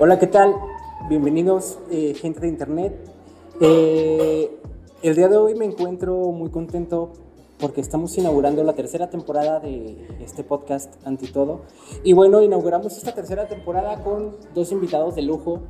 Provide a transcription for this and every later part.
Hola, ¿qué tal? Bienvenidos, eh, gente de internet. Eh, el día de hoy me encuentro muy contento porque estamos inaugurando la tercera temporada de este podcast Antitodo. Y bueno, inauguramos esta tercera temporada con dos invitados de lujo.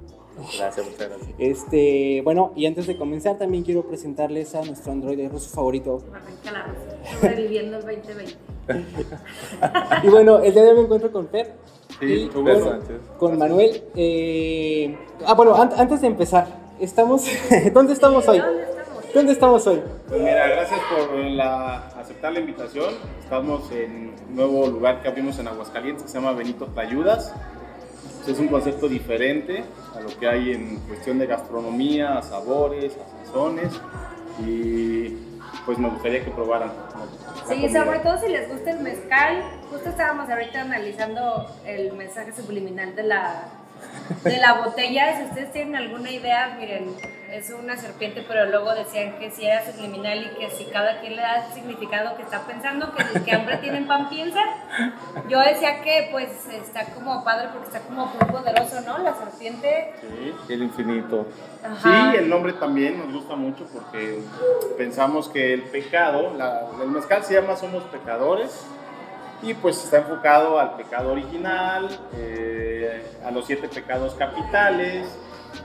Gracias, muchas gracias. Este, bueno, y antes de comenzar también quiero presentarles a nuestro androide ruso favorito. Arranca la Rusia, sobreviviendo el 2020. Y bueno, el día de hoy me encuentro con Fer. Sí, y con, Sánchez. con Manuel. Eh, ah, bueno, an- antes de empezar, estamos... ¿Dónde estamos hoy? ¿Dónde estamos? ¿Dónde estamos hoy? Pues mira, gracias por la, aceptar la invitación. Estamos en un nuevo lugar que abrimos en Aguascalientes que se llama Benito Tlayudas. Es un concepto diferente a lo que hay en cuestión de gastronomía, sabores, sazones y pues me gustaría que probaran. Sí, sobre todo si les gusta el mezcal. Justo estábamos ahorita analizando el mensaje subliminal de la, de la botella. Si ustedes tienen alguna idea, miren, es una serpiente, pero luego decían que si era subliminal y que si cada quien le da el significado que está pensando, que el que hambre tiene pan piensa. Yo decía que pues está como padre porque está como muy poderoso, ¿no? La serpiente. Sí. El infinito. Ajá. Sí, el nombre también nos gusta mucho porque pensamos que el pecado, la- el mezcal se llama Somos Pecadores y pues está enfocado al pecado original, eh, a los siete pecados capitales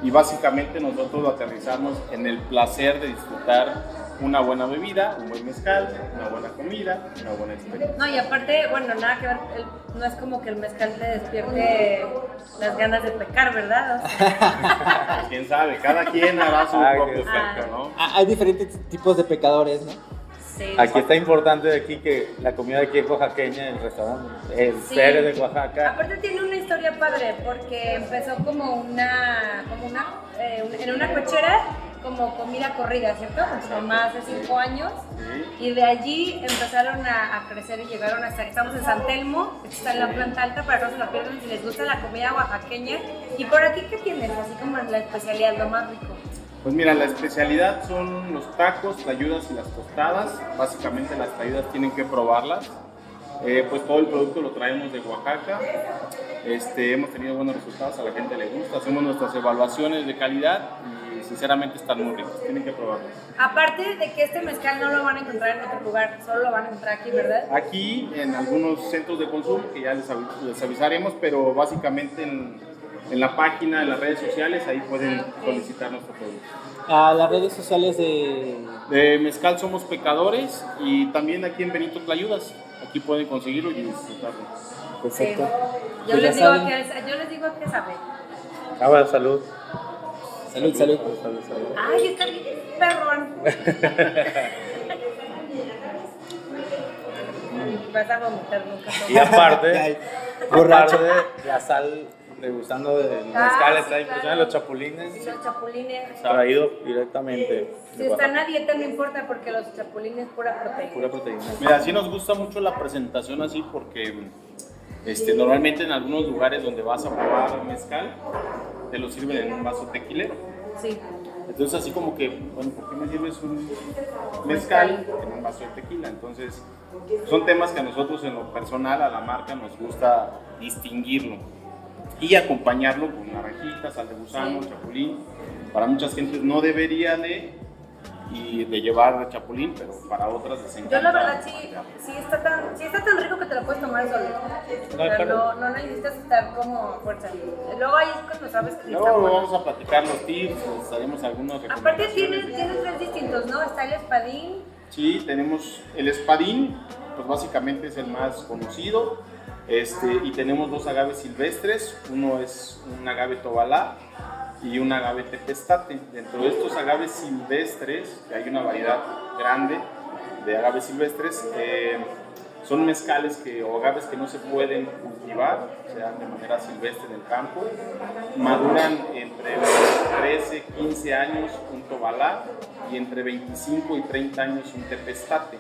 y básicamente nosotros lo aterrizamos en el placer de disfrutar una buena bebida, un buen mezcal, una buena comida, una buena experiencia. No, y aparte, bueno, nada que ver, el- no es como que el mezcal te despierte las ganas de pecar, ¿verdad? O sea, Pues, quién sabe, cada quien hará su Ah, propio efecto, ¿no? Ah, hay diferentes tipos de pecadores, ¿no? Sí. Aquí está importante de aquí que la comida aquí es oaxaqueña, el restaurante. El Sí. ser de Oaxaca. Aparte tiene una historia padre porque empezó como una, como una, eh, en una cochera como comida corrida, ¿cierto? Con su mamá hace cinco años Sí. y de allí empezaron a, a crecer y llegaron hasta, estamos en San Telmo, está en la planta alta para que no se lo pierdan si les gusta la comida oaxaqueña. Y por aquí, ¿qué tienes? Así como la especialidad, lo más rico. Pues mira, la especialidad son los tacos, tlayudas y las tostadas. Básicamente las tlayudas tienen que probarlas. Eh, pues todo el producto lo traemos de Oaxaca. Este, hemos tenido buenos resultados, a la gente le gusta. Hacemos nuestras evaluaciones de calidad y sinceramente están muy ricos. Tienen que probarlas. Aparte de que este mezcal no lo van a encontrar en otro lugar, solo lo van a encontrar aquí, ¿verdad? Aquí en algunos centros de consumo, que ya les, avi- les avisaremos, pero básicamente en, en la página, en las redes sociales, ahí pueden solicitar nuestro producto. A las redes sociales de... De mezcal somos pecadores y también aquí en Benito Tlayudas. Aquí pueden conseguirlo y disfrutarlo. Perfecto. Yo, Pues ya les digo saben. que, yo les digo que sabe. Ah, bueno, salud. Salud, salud. Salud, salud. Ay, está bien perrón. Vas a vomitar nunca. Y aparte, aparte la sal degustando del Ah, mezcal, sí, está inclusive claro. los chapulines Los chapulines. traídos directamente Si de están a dieta no importa porque los chapulines pura proteína. Pura proteína. Mira, sí nos gusta mucho la presentación así porque este, normalmente en algunos lugares donde vas a probar mezcal, te lo sirven en un vaso tequilero. Sí. Entonces así como que, bueno, ¿por qué me sirves un mezcal en un vaso de tequila? Entonces son temas que a nosotros en lo personal, a la marca, nos gusta distinguirlo y acompañarlo con naranjitas, sal de gusano, Sí. chapulín. Para muchas gentes no debería de, y de llevar chapulín, pero para otras les encanta. Yo la verdad sí, sí está tan, sí está tan rico que te lo puedes tomar solo. O sea, claro. no, no necesitas estar como fuerza. Luego ahí es cuando sabes que está Luego bueno. vamos a platicar los tips, les daremos algunas Aparte tienes, tienes tres distintos, ¿no? Está el espadín, Sí, tenemos el espadín, pues básicamente es el más conocido. Este, y tenemos dos agaves silvestres, uno es un agave tobalá y un agave tepestate. Dentro de estos agaves silvestres, que hay una variedad grande de agaves silvestres, eh, son mezcales que, o agaves que no se pueden cultivar, se dan de manera silvestre en el campo, maduran entre los 13, 15 años un tobalá y entre 25 y 30 años un tepestate.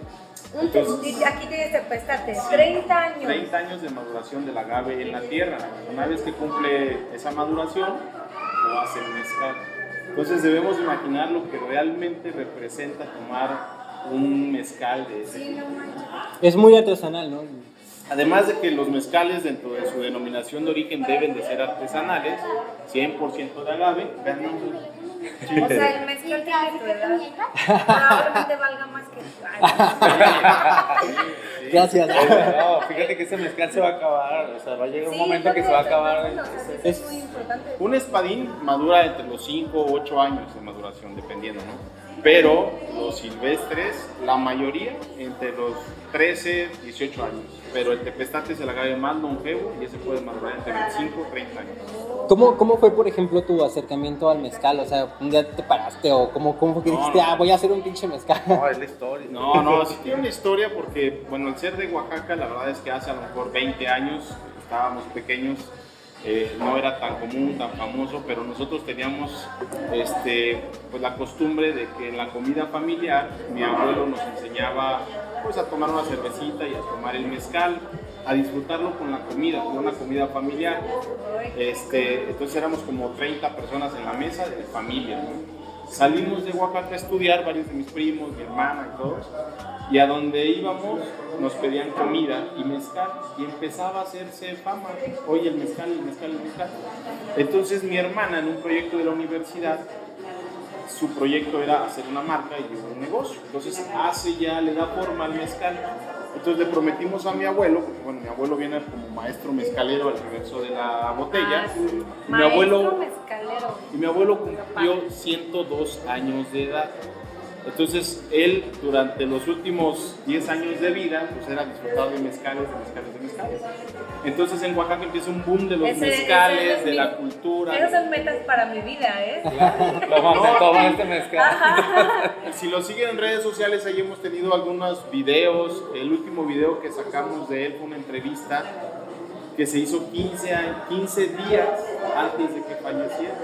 Un aquí tienes tepestate, 30 años. 30 años de maduración del agave en la tierra. Una vez que cumple esa maduración, lo hace el mezcal. Entonces debemos imaginar lo que realmente representa tomar un mezcal de ese Sí, no. Es muy artesanal, ¿no? Además de que los mezcales dentro de su denominación de origen deben de ser artesanales, 100% de agave, vean, O sea, el mezcal tiene tu edad. Probablemente valga más que. Ay, Gracias. No, fíjate que ese mezcal se va a acabar. O sea, va a llegar un sí, momento que se va a acabar. el mundo, o sea, sí, es muy importante. Un espadín madura entre los 5 o 8 años de maduración, dependiendo, ¿no? Pero los silvestres, la mayoría, entre los 13 18 años. Pero el tepestate es el agave más longevo y ese puede madurar entre 25 y 30 años. ¿Cómo, ¿Cómo fue, por ejemplo, tu acercamiento al mezcal? O sea, un día te paraste o cómo, cómo que No, dijiste, no. ah, voy a hacer un pinche mezcal. No, es la historia. No, no, sí tiene una historia porque, bueno, al ser de Oaxaca, la verdad es que hace a lo mejor 20 años, estábamos pequeños, eh, no era tan común, tan famoso, pero nosotros teníamos este, pues, la costumbre de que en la comida familiar mi abuelo nos enseñaba pues, a tomar una cervecita y a tomar el mezcal, a disfrutarlo con la comida, con una comida familiar. Este, entonces éramos como 30 personas en la mesa de familia. Salimos de Oaxaca a estudiar, varios de mis primos, mi hermana y todos, y a donde íbamos nos pedían comida y mezcal, y empezaba a hacerse fama, oye el mezcal, el mezcal, el mezcal. Entonces mi hermana en un proyecto de la universidad, su proyecto era hacer una marca y un negocio, entonces hace ya, le da forma al mezcal. Entonces le prometimos a mi abuelo, porque bueno, mi abuelo viene como maestro mezcalero al reverso de la botella. Ah, sí. Mi abuelo, mezcalero. y mi abuelo cumplió 102 años de edad. Entonces, él durante los últimos 10 años de vida, pues era disfrutado de mezcales, de mezcales, de mezcales. Entonces, en Oaxaca empieza un boom de los Ese- ese mezcales, es de mi- la cultura. Esas son metas para mi vida, ¿eh? Toma, toma este mezcal. Si lo siguen en redes sociales, ahí hemos tenido algunos videos. El último video que sacamos de él fue una entrevista que se hizo 15, a- 15 días antes de que falleciera.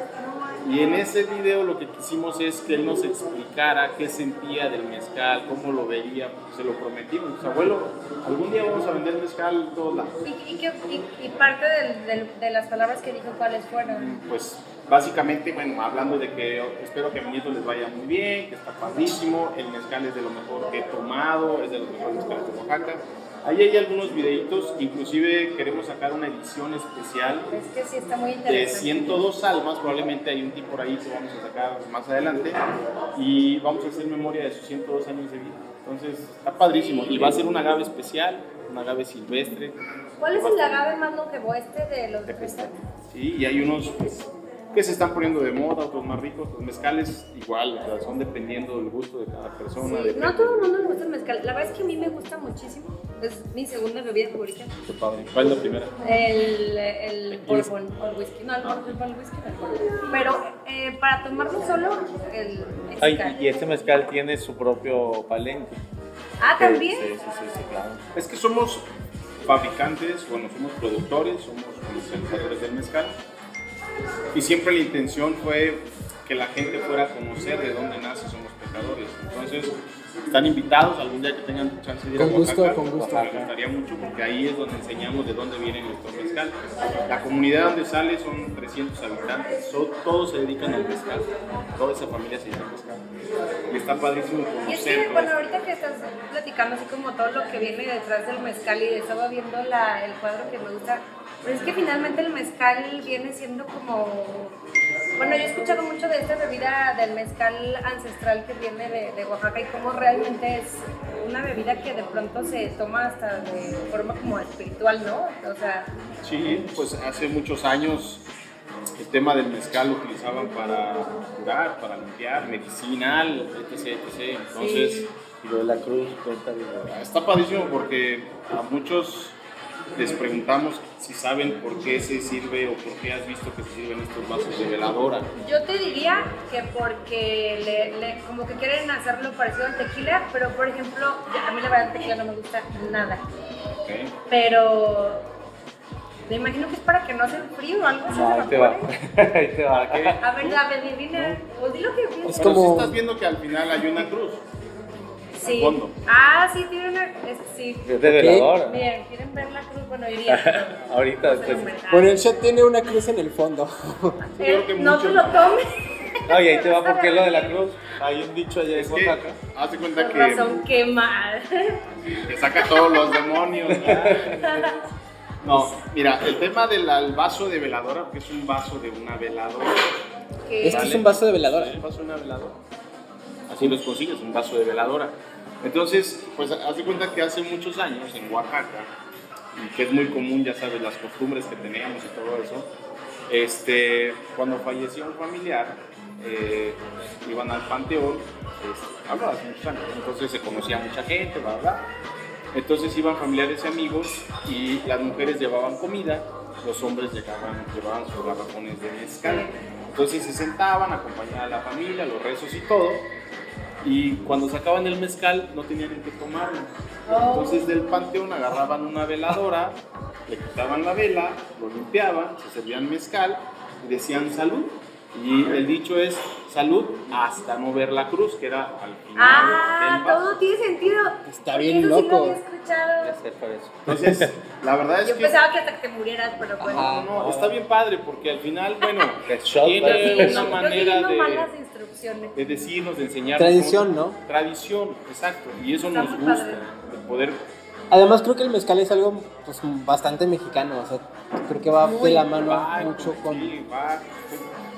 Y en ese video lo que quisimos es que él nos explicara qué sentía del mezcal, cómo lo veía, se lo prometimos. Pues, abuelo, algún día vamos a vender mezcal en todos lados. ¿Y, y, qué- y- y parte del- del- de las palabras que dijo, ¿cuáles fueron? pues básicamente, bueno, hablando de que espero que a mi nieto les vaya muy bien, que está padrísimo, el mezcal es de lo mejor que he tomado, es de los mejores mezcales de Oaxaca. Ahí hay algunos videitos, inclusive queremos sacar una edición especial Es que sí está muy de interesante. 102 almas, probablemente hay un tipo por ahí que vamos a sacar más adelante y vamos a hacer memoria de sus 102 años de vida. Entonces, está padrísimo y va a ser un agave especial, un agave silvestre. ¿Cuál es el agave más longevo este de los de? Sí, y hay unos pues, que se están poniendo de moda, otros más ricos. Los mezcales igual, o sea, son dependiendo del gusto de cada persona. Sí, no a todo el mundo le gusta el mezcal. La verdad es que a mí me gusta muchísimo. Es mi segunda bebida favorita. Qué padre. ¿Cuál es la primera? El, el bourbon o el whisky. No, el bourbon, el whisky no, el bourbon. Pero eh, para tomarlo solo, el Ay, mezcal. y este mezcal tiene su propio palenque. Ah, también. Sí, sí, sí, sí, claro. Es que somos fabricantes, bueno, somos productores, somos comercializadores del mezcal. Y siempre la intención fue que la gente fuera a conocer de dónde nace Somos Pecadores. Entonces, están invitados algún día que tengan chance de ir Con a gusto, Oaxaca. con gusto. Me gustaría mucho porque ahí es donde enseñamos de dónde viene nuestro mezcal. La comunidad donde sale son 300 habitantes, so- todos se dedican al mezcal. Toda esa familia se dedica al mezcal. Y está padrísimo Y es conocer. que, bueno, ahorita que estás platicando así como todo lo que viene detrás del mezcal y estaba viendo la, el cuadro que me gusta, pero es que finalmente el mezcal viene siendo como... Bueno, yo he escuchado mucho de esta bebida del mezcal ancestral que viene de, de Oaxaca y cómo realmente es una bebida que de pronto se toma hasta de forma como espiritual, ¿no? O sea, Sí, pues hace muchos años el tema del mezcal lo utilizaban para curar, para limpiar, medicinal, etc. etc. Entonces, Sí. Y lo de la cruz, cuenta de está padrísimo porque a muchos les preguntamos si saben por qué se sirve o por qué has visto que se sirven estos vasos de veladora. yo te diría que porque le, le- como que quieren hacerlo parecido al tequila, pero por ejemplo, a mí la verdad el tequila no me gusta nada. Pero me imagino que es para que no se enfríe o algo así. No, se ahí te va. evapore. ahí te va. ¿qué? A ver, la adivina. Pues di lo que piensas. Pero como- estás viendo que al final hay una cruz. Sí. fondo. Ah, sí, tiene una. es- sí. Es de veladora. Miren, ¿quieren ver la cruz? Bueno, iría. Ahorita, lo pues. Bueno, el shot tiene una cruz en el fondo. Que Eh, no muchos- te lo tomes. No, y ahí te va porque es lo de la cruz. Hay un dicho allá en que, Oaxaca. haz de cuenta que razón, qué mal. te saca todos los demonios. No, mira, el tema del vaso de veladora, porque es un vaso de una veladora. Que- Este es un vaso de veladora. Es un vaso de una veladora. Así los consigues, un vaso de veladora. Entonces, pues haz de cuenta que hace muchos años en Oaxaca, que es muy común, ya sabes, las costumbres que teníamos y todo eso, este, cuando fallecía un familiar, eh, iban al panteón, este, hablaba hace muchos años, entonces se conocía mucha gente, bla, bla. Entonces iban familiares y amigos y las mujeres llevaban comida, los hombres llegaban, llevaban sus garrafones de mezcal. Entonces se sentaban, acompañaban a la familia, los rezos y todo. Y cuando sacaban el mezcal no tenían ni que tomarlo. Oh. Entonces del panteón agarraban una veladora, le quitaban la vela, lo limpiaban, se servían mezcal y decían salud. Y el dicho es salud hasta no ver la cruz, que era al final Ah, del todo tiene sentido. Está bien eso sí lo loco. había escuchado. Entonces, la verdad es Yo que pensaba que hasta que te murieras, pero bueno. Ajá. no, está bien padre porque al final, bueno, tiene una Yo manera de, las instrucciones. de decirnos, de enseñarnos. Tradición, ¿no? Tradición, exacto. Y eso Está nos gusta, padre. de poder Además creo que el mezcal es algo pues, bastante mexicano, o sea, creo que va Muy de la mano va, mucho con... sí, va.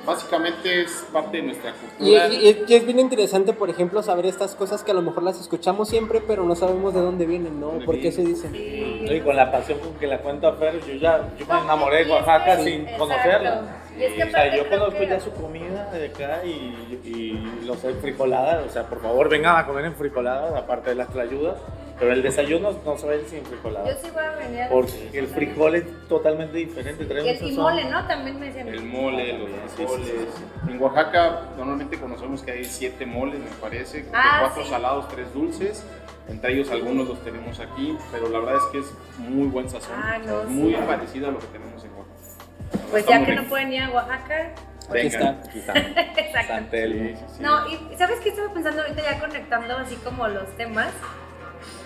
Básicamente es parte de nuestra cultura. y- y es bien interesante, por ejemplo, saber estas cosas que a lo mejor las escuchamos siempre, pero no sabemos de dónde vienen, ¿no? ¿Dónde ¿Por qué se dicen? Sí. Y con la pasión con que la cuento a Fer, yo ya yo me enamoré de Oaxaca sin exacto. conocerla. Y es que o sea, yo conozco que- ya su comida de acá y, y los frijoladas. O sea, por favor, vengan a comer en frijoladas, aparte de las trayudas. Pero el desayuno no se vaya sin Yo frijoladas. sí voy a venir a Porque el frijol es totalmente diferente. trae Y el y mole, ¿no? También me decían. El mole, los Sí, sí, frijoles. sí, En Oaxaca normalmente conocemos que hay siete moles, me parece, Ah, cuatro sí. salados, tres dulces. Entre ellos algunos los tenemos aquí, pero la verdad es que es muy buen sazón. Ah, no, muy sí. parecido a lo que tenemos en Oaxaca. Pues ya que no pueden ir a Oaxaca. Aquí Venga. está. Aquí está. Exacto. San Telmo. Sí, sí, sí. No, y ¿sabes qué estaba pensando ahorita ya conectando así como los temas?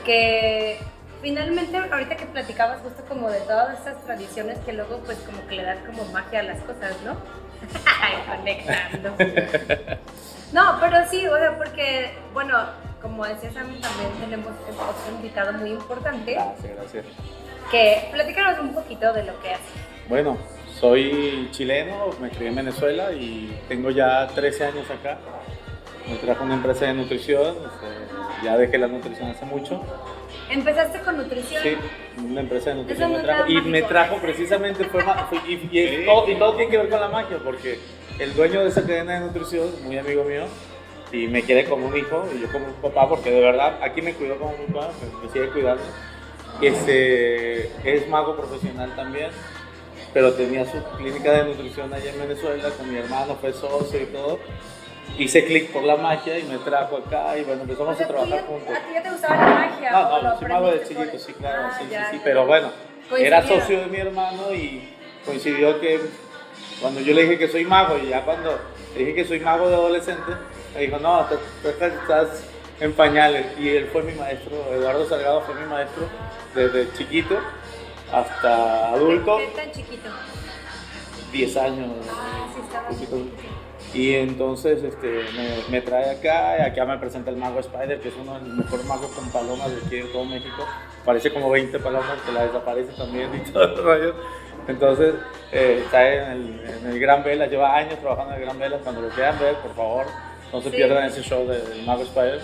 Que finalmente ahorita que platicabas justo como de todas estas tradiciones que luego pues como que le dan como magia a las cosas, ¿no? Ay, conectando. No, pero sí, o sea, porque, bueno, como decía Sam, también tenemos otro invitado muy importante, Gracias, gracias. que platícanos un poquito de lo que hace. Bueno, soy chileno, me crié en Venezuela y tengo ya 13 años acá. Me trajo una empresa de nutrición, este, ya dejé la nutrición hace mucho. Empezaste con nutrición. Sí, una empresa de nutrición me trajo. Y me trajo precisamente, fue y, y es Sí. todo, y todo tiene que ver con la magia, porque el dueño de esa cadena de nutrición, muy amigo mío, y me quiere como un hijo, y yo como un papá, porque de verdad aquí me cuidó como un papá, me, me sigue cuidando. Este, es mago profesional también, pero tenía su clínica de nutrición allá en Venezuela, con mi hermano, fue socio y todo. Hice clic por la magia y me trajo acá y bueno, O empezamos sea, a ¿tú trabajar ya- juntos. ¿A ti ya te gustaba la magia? No, no, yo soy mago de chiquito, sí, claro, Ah, sí, ya, sí, sí, ya. pero bueno, era socio de mi hermano y coincidió que cuando yo le dije que soy mago y ya cuando le dije que soy mago de adolescente, me dijo, no, tú, tú estás, estás en pañales y él fue mi maestro, Eduardo Salgado fue mi maestro desde chiquito hasta adulto, ¿Qué, tan chiquito? 10 años. Ah, sí, estaba chiquito. Y entonces este, me, me trae acá, y acá me presenta el mago Spider, que es uno de los mejores magos con palomas de aquí de todo México. Parece como 20 palomas, que la desaparece también y todo el rollo. Entonces, eh, está en el, en el Gran Vela, lleva años trabajando en el Gran Vela. Cuando lo quieran ver, por favor, no se Sí. pierdan ese show del mago Spider.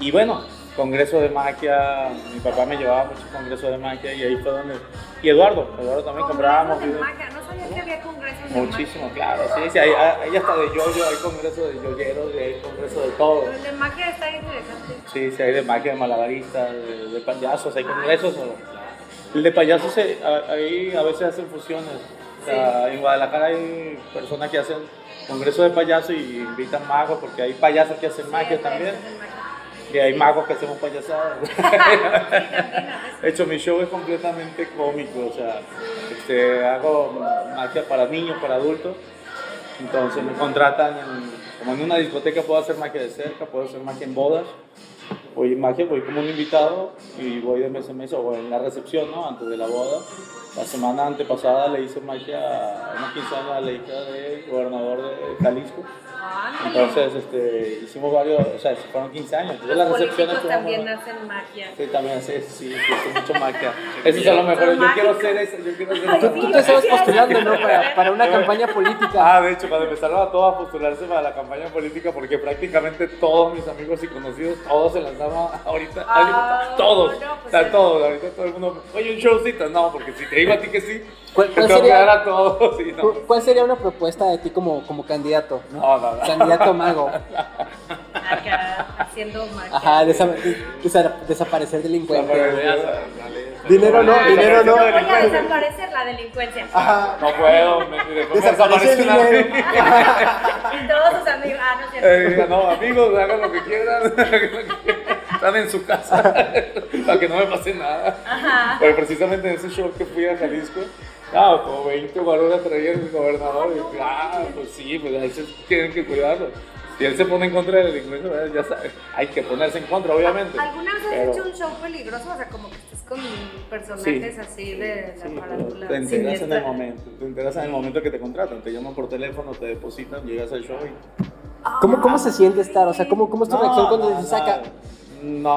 Y bueno, congreso de magia, mi papá me llevaba mucho congreso de magia y ahí fue donde... Y Eduardo, Eduardo también comprábamos. Congresos de magia. No sabía que había congresos de Muchísimo, claro, sí, sí, hay, hay hasta de yoyo, hay congreso de yoyeros, y hay congreso de todo. El de magia está interesante. Sí, sí, hay de magia, de malabaristas, de, de payasos, hay congresos. o- El de payasos, se- a- ahí a veces hacen fusiones. O sea, en Guadalajara hay personas que hacen congreso de payasos y invitan magos, porque hay payasos que hacen magia Sí, también. congresos magia. Y hay magos que hacemos payasadas. De hecho, mi show es completamente cómico, o sea, este, hago magia para niños, para adultos. Entonces me contratan, en- como en una discoteca puedo hacer magia de cerca, puedo hacer magia en bodas. Voy en magia, voy como un invitado y voy de mes en mes o en la recepción, ¿no? Antes de la boda. La semana antepasada le hice magia a 15 años a la hija del gobernador de Jalisco. Ándale. Entonces, este, hicimos varios, o sea, fueron 15 años. Entonces, Los las recepciones también hacen magia. Sí, también, sí, sí, mucho magia. Eso es a lo mejor, yo quiero ser eso, yo quiero ser eso. sí. Tú te estabas postulando, ¿no? Para, para una campaña política. Ah, de hecho, cuando empezaron a todos a postularse para la campaña política, porque prácticamente todos mis amigos y conocidos, todos se lanzaban ahorita, Ah, todos, no, pues o sea, sí. todos, ahorita todo el mundo, oye, un showcito, no, porque si te digo a ti que sí, ¿Cuál- cuál sería- todos, sí, no. ¿Cu- ¿Cuál sería una propuesta de ti como, como candidato? No, no, no. Candidato mago. Acá haciendo magia. Ajá, desa- desa- desaparecer delincuentes. Dinero Dinero no, Ah, dinero no. Voy a desaparecer la delincuencia. Ajá. No puedo, me, Desaparece el dinero. Y todos sus amigos. Ah, no cierto. Eh, no, amigos, hagan lo que quieran. hagan lo que quieran. Están en su casa para que no me pase nada. Ajá. Pero precisamente en ese show que fui a Jalisco, ah, como 20 varones traía el gobernador. Y ah, pues sí, pues ahí se tienen que cuidarlo. Si él se pone en contra de la delincuencia, ya sabes, hay que ponerse en contra, obviamente. ¿Alguna vez has Pero- hecho un show peligroso? O sea, como que estás con personajes así de la Sí, farándula. te enteras en el momento, te enteras en el momento que te contratan, te llaman por teléfono, te depositan, llegas al show y... ¿Cómo, ¿Cómo se siente estar? O sea, ¿cómo, cómo es tu reacción cuando no, se saca? No.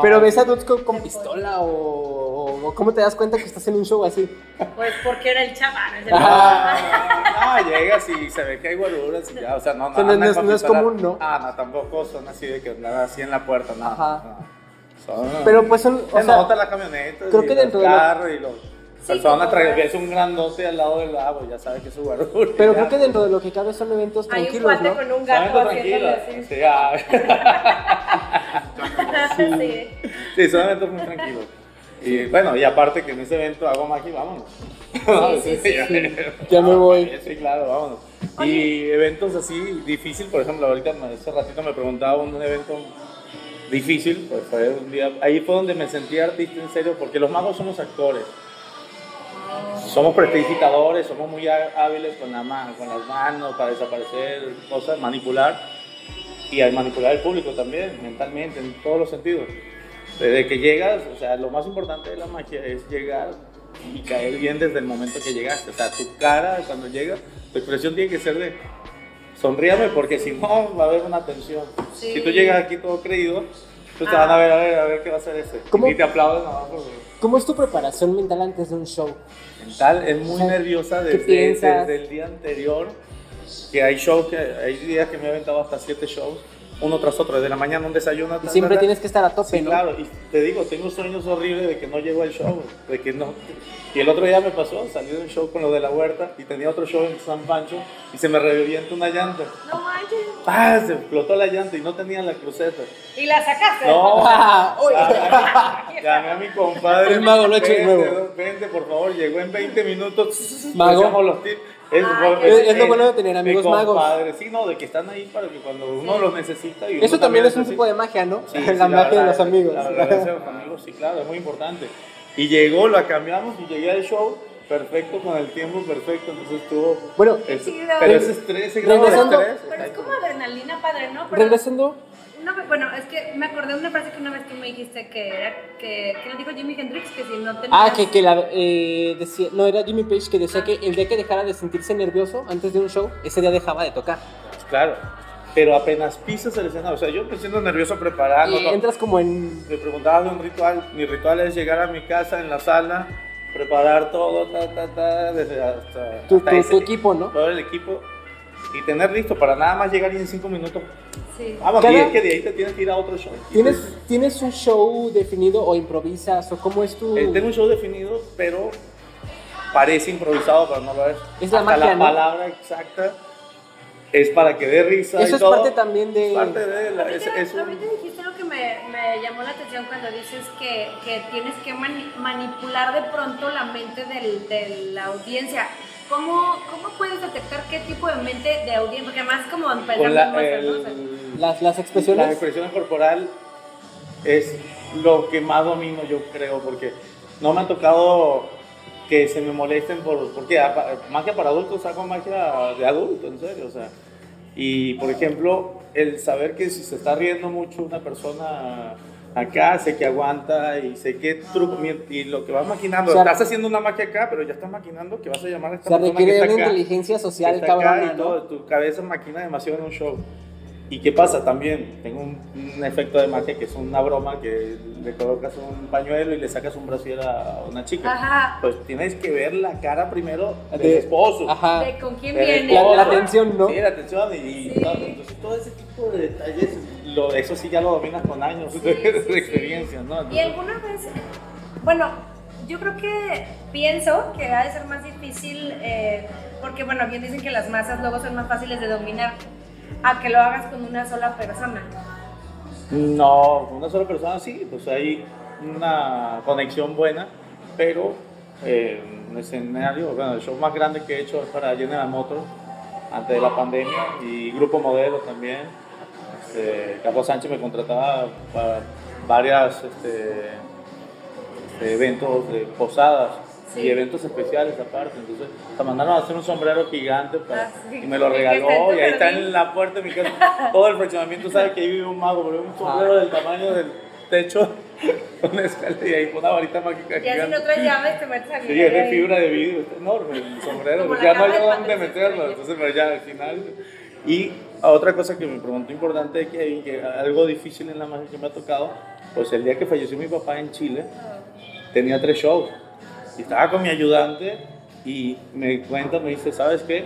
Pero ves a dudes con, con pistola o, cómo te das cuenta que estás en un show así. Pues porque era el chaval. ¿no? Es el- Ah, no, llegas y se ve que hay guaruras y ya, o sea, no, no, no- no es- no es común, ¿no? Ah, no, tampoco son así de que andan así en la puerta, no. Ajá. no. Son, Pero pues son, o se sea, nota la camioneta, creo y que dentro de lo- y los Ves. ves un grandote al lado del agua, ya sabes que es un guarura. pero creo que dentro de lo que cabe son eventos Hay un tranquilos, cuate ¿no? con un Solamente gato haciéndole así. Sí, ah, Sí. sí, son eventos muy tranquilos. Y bueno, y aparte que en ese evento hago magia vámonos. Sí, sí, sí. Ya me voy. Sí, claro, vámonos. Y eventos así difícil, por ejemplo, ahorita hace ratito me preguntaba un evento difícil, pues fue un día, ahí fue donde me sentí artista en serio, porque los magos somos actores. Somos prestidigitadores, somos muy há- hábiles con, la ma- con las manos para desaparecer cosas, manipular y al manipular el público también, mentalmente, en todos los sentidos. Desde que llegas, o sea, lo más importante de la magia es llegar y caer bien desde el momento que llegaste. O sea, tu cara cuando llegas, tu expresión tiene que ser de sonríame porque si no va a haber una tensión. Sí. Si tú llegas aquí todo creído, pues te Ah. van a ver, a ver, a ver qué va a hacer ese. ¿Cómo? Y te aplauden abajo. ¿Cómo es tu preparación mental antes de un show? Mental, es muy O sea, nerviosa ¿qué desde, desde el día anterior. Que hay shows, que hay días que me he aventado hasta siete shows, uno tras otro, desde la mañana un desayuno. Y siempre tienes que estar a tope, Sí, ¿no? claro, y te digo, tengo sueños horribles de que no llego al show, de que no. Y el otro día me pasó, salí de un show con lo de la huerta y tenía otro show en San Pancho y se me revienta una llanta. No manches. ¡Pah! Se explotó la llanta y no tenía la cruceta. Y la sacaste. No, Ah, uy. llamé, llamé a mi compadre. El mago lo ha hecho de Vente, nuevo. Vente, por favor, llegó en 20 minutos. Mago. Los tips. Es, Ay, Es- es lo bueno de tener amigos mi magos. Sí, no, de que están ahí para que cuando uno los necesita. Y uno Eso también es un tipo de magia, ¿no? Sí, la sí, magia de verdad, los amigos. La verdad, de los amigos, sí, claro, es muy importante. Y llegó, la cambiamos y llegué al show perfecto, con el tiempo perfecto, entonces estuvo... Bueno, es- Sí, no. pero ese estrés, ese grado de Regresando- estrés... Pero es como adrenalina padre, ¿no? Pero regresando, vez- bueno, es que me acordé de una frase que una vez tú me dijiste que era que, que le dijo Jimi Hendrix que si no tenías Ah, que, que la, eh, decía, no, era Jimmy Page que decía que el día que dejara de sentirse nervioso antes de un show, ese día dejaba de tocar. Claro, pero apenas pisas el escenario, o sea, yo me siento nervioso preparando, y entras como en... me preguntaba de un ritual, mi ritual es llegar a mi casa en la sala, preparar todo, ta, ta, ta, desde hasta, Tu, hasta tu- ese- tu equipo, ¿no? todo el equipo y tener listo para nada más llegar y en cinco minutos. Sí. Vamos, Cada- y es que de ahí te tienes que ir a otro show. ¿Tienes, ¿Tienes un show definido o improvisas o cómo es tu...? Eh, tengo un show definido, pero parece improvisado, pero no lo es. Es la Hasta magia, la ¿no? palabra exacta es para que dé risa. Eso y es todo. parte también de... Es parte de la, es, es un- ahorita dijiste algo que me, me llamó la atención cuando dices que, que tienes que mani- manipular de pronto la mente del- de la audiencia. ¿Cómo, ¿Cómo puedes detectar qué tipo de mente de audiencia? Porque además como la, el- Las, las la expresiones... expresión corporal es lo que más domino yo creo, porque no me ha tocado que se me molesten por, porque magia para adultos hago magia de adulto, en serio, o sea, y por ejemplo, el saber que si se está riendo mucho una persona acá, sé que aguanta y sé qué truco. Y lo que vas maquinando, O sea, estás haciendo una magia acá, pero ya estás maquinando que vas a llamar a O esta sea, persona requiere que está una acá, inteligencia social cabrona, y ¿no? todo, tu cabeza maquina demasiado en un show. ¿Y qué pasa también? Tengo un, un efecto de magia que es una broma que le colocas un pañuelo y le sacas un brasier a una chica. Ajá. Pues tienes que ver la cara primero del De- esposo. Ajá. De con quién Del viene. La, esposo. la atención, ¿no? Sí, la atención y, y Sí. todo. Entonces todo ese tipo de detalles, lo, eso sí ya lo dominas con años Sí, de, sí, de sí. experiencia, ¿no? Y Entonces, alguna vez, bueno, yo creo que pienso que ha de ser más difícil, eh, porque bueno, bien dicen que las masas luego son más fáciles de dominar, a que lo hagas con una sola persona. No, con una sola persona sí, pues hay una conexión buena, pero eh, un escenario, bueno, el show más grande que he hecho es para General Motors antes de la pandemia y Grupo Modelo también. Este, Carlos Sánchez me contrataba para varias este, este, eventos de posadas Sí. y eventos especiales aparte. Entonces, me mandaron a hacer un sombrero gigante para- Ah, sí. y me lo Y que regaló y ahí está en la puerta de mi casa. Todo el fraccionamiento sabe que ahí vive un mago, pero es un sombrero del tamaño del techo con una escalera y ahí con una varita mágica si gigante. no traes llaves te metes a Sí, es de fibra de vidrio, está enorme el sombrero. La ya no hay dónde meterlo, entonces pero ya al final. Y otra cosa que me preguntó importante de Kevin, que algo difícil en la magia que me ha tocado, pues el día que falleció mi papá en Chile, tenía tres shows. Y estaba con mi ayudante y me cuenta, me dice, ¿sabes qué?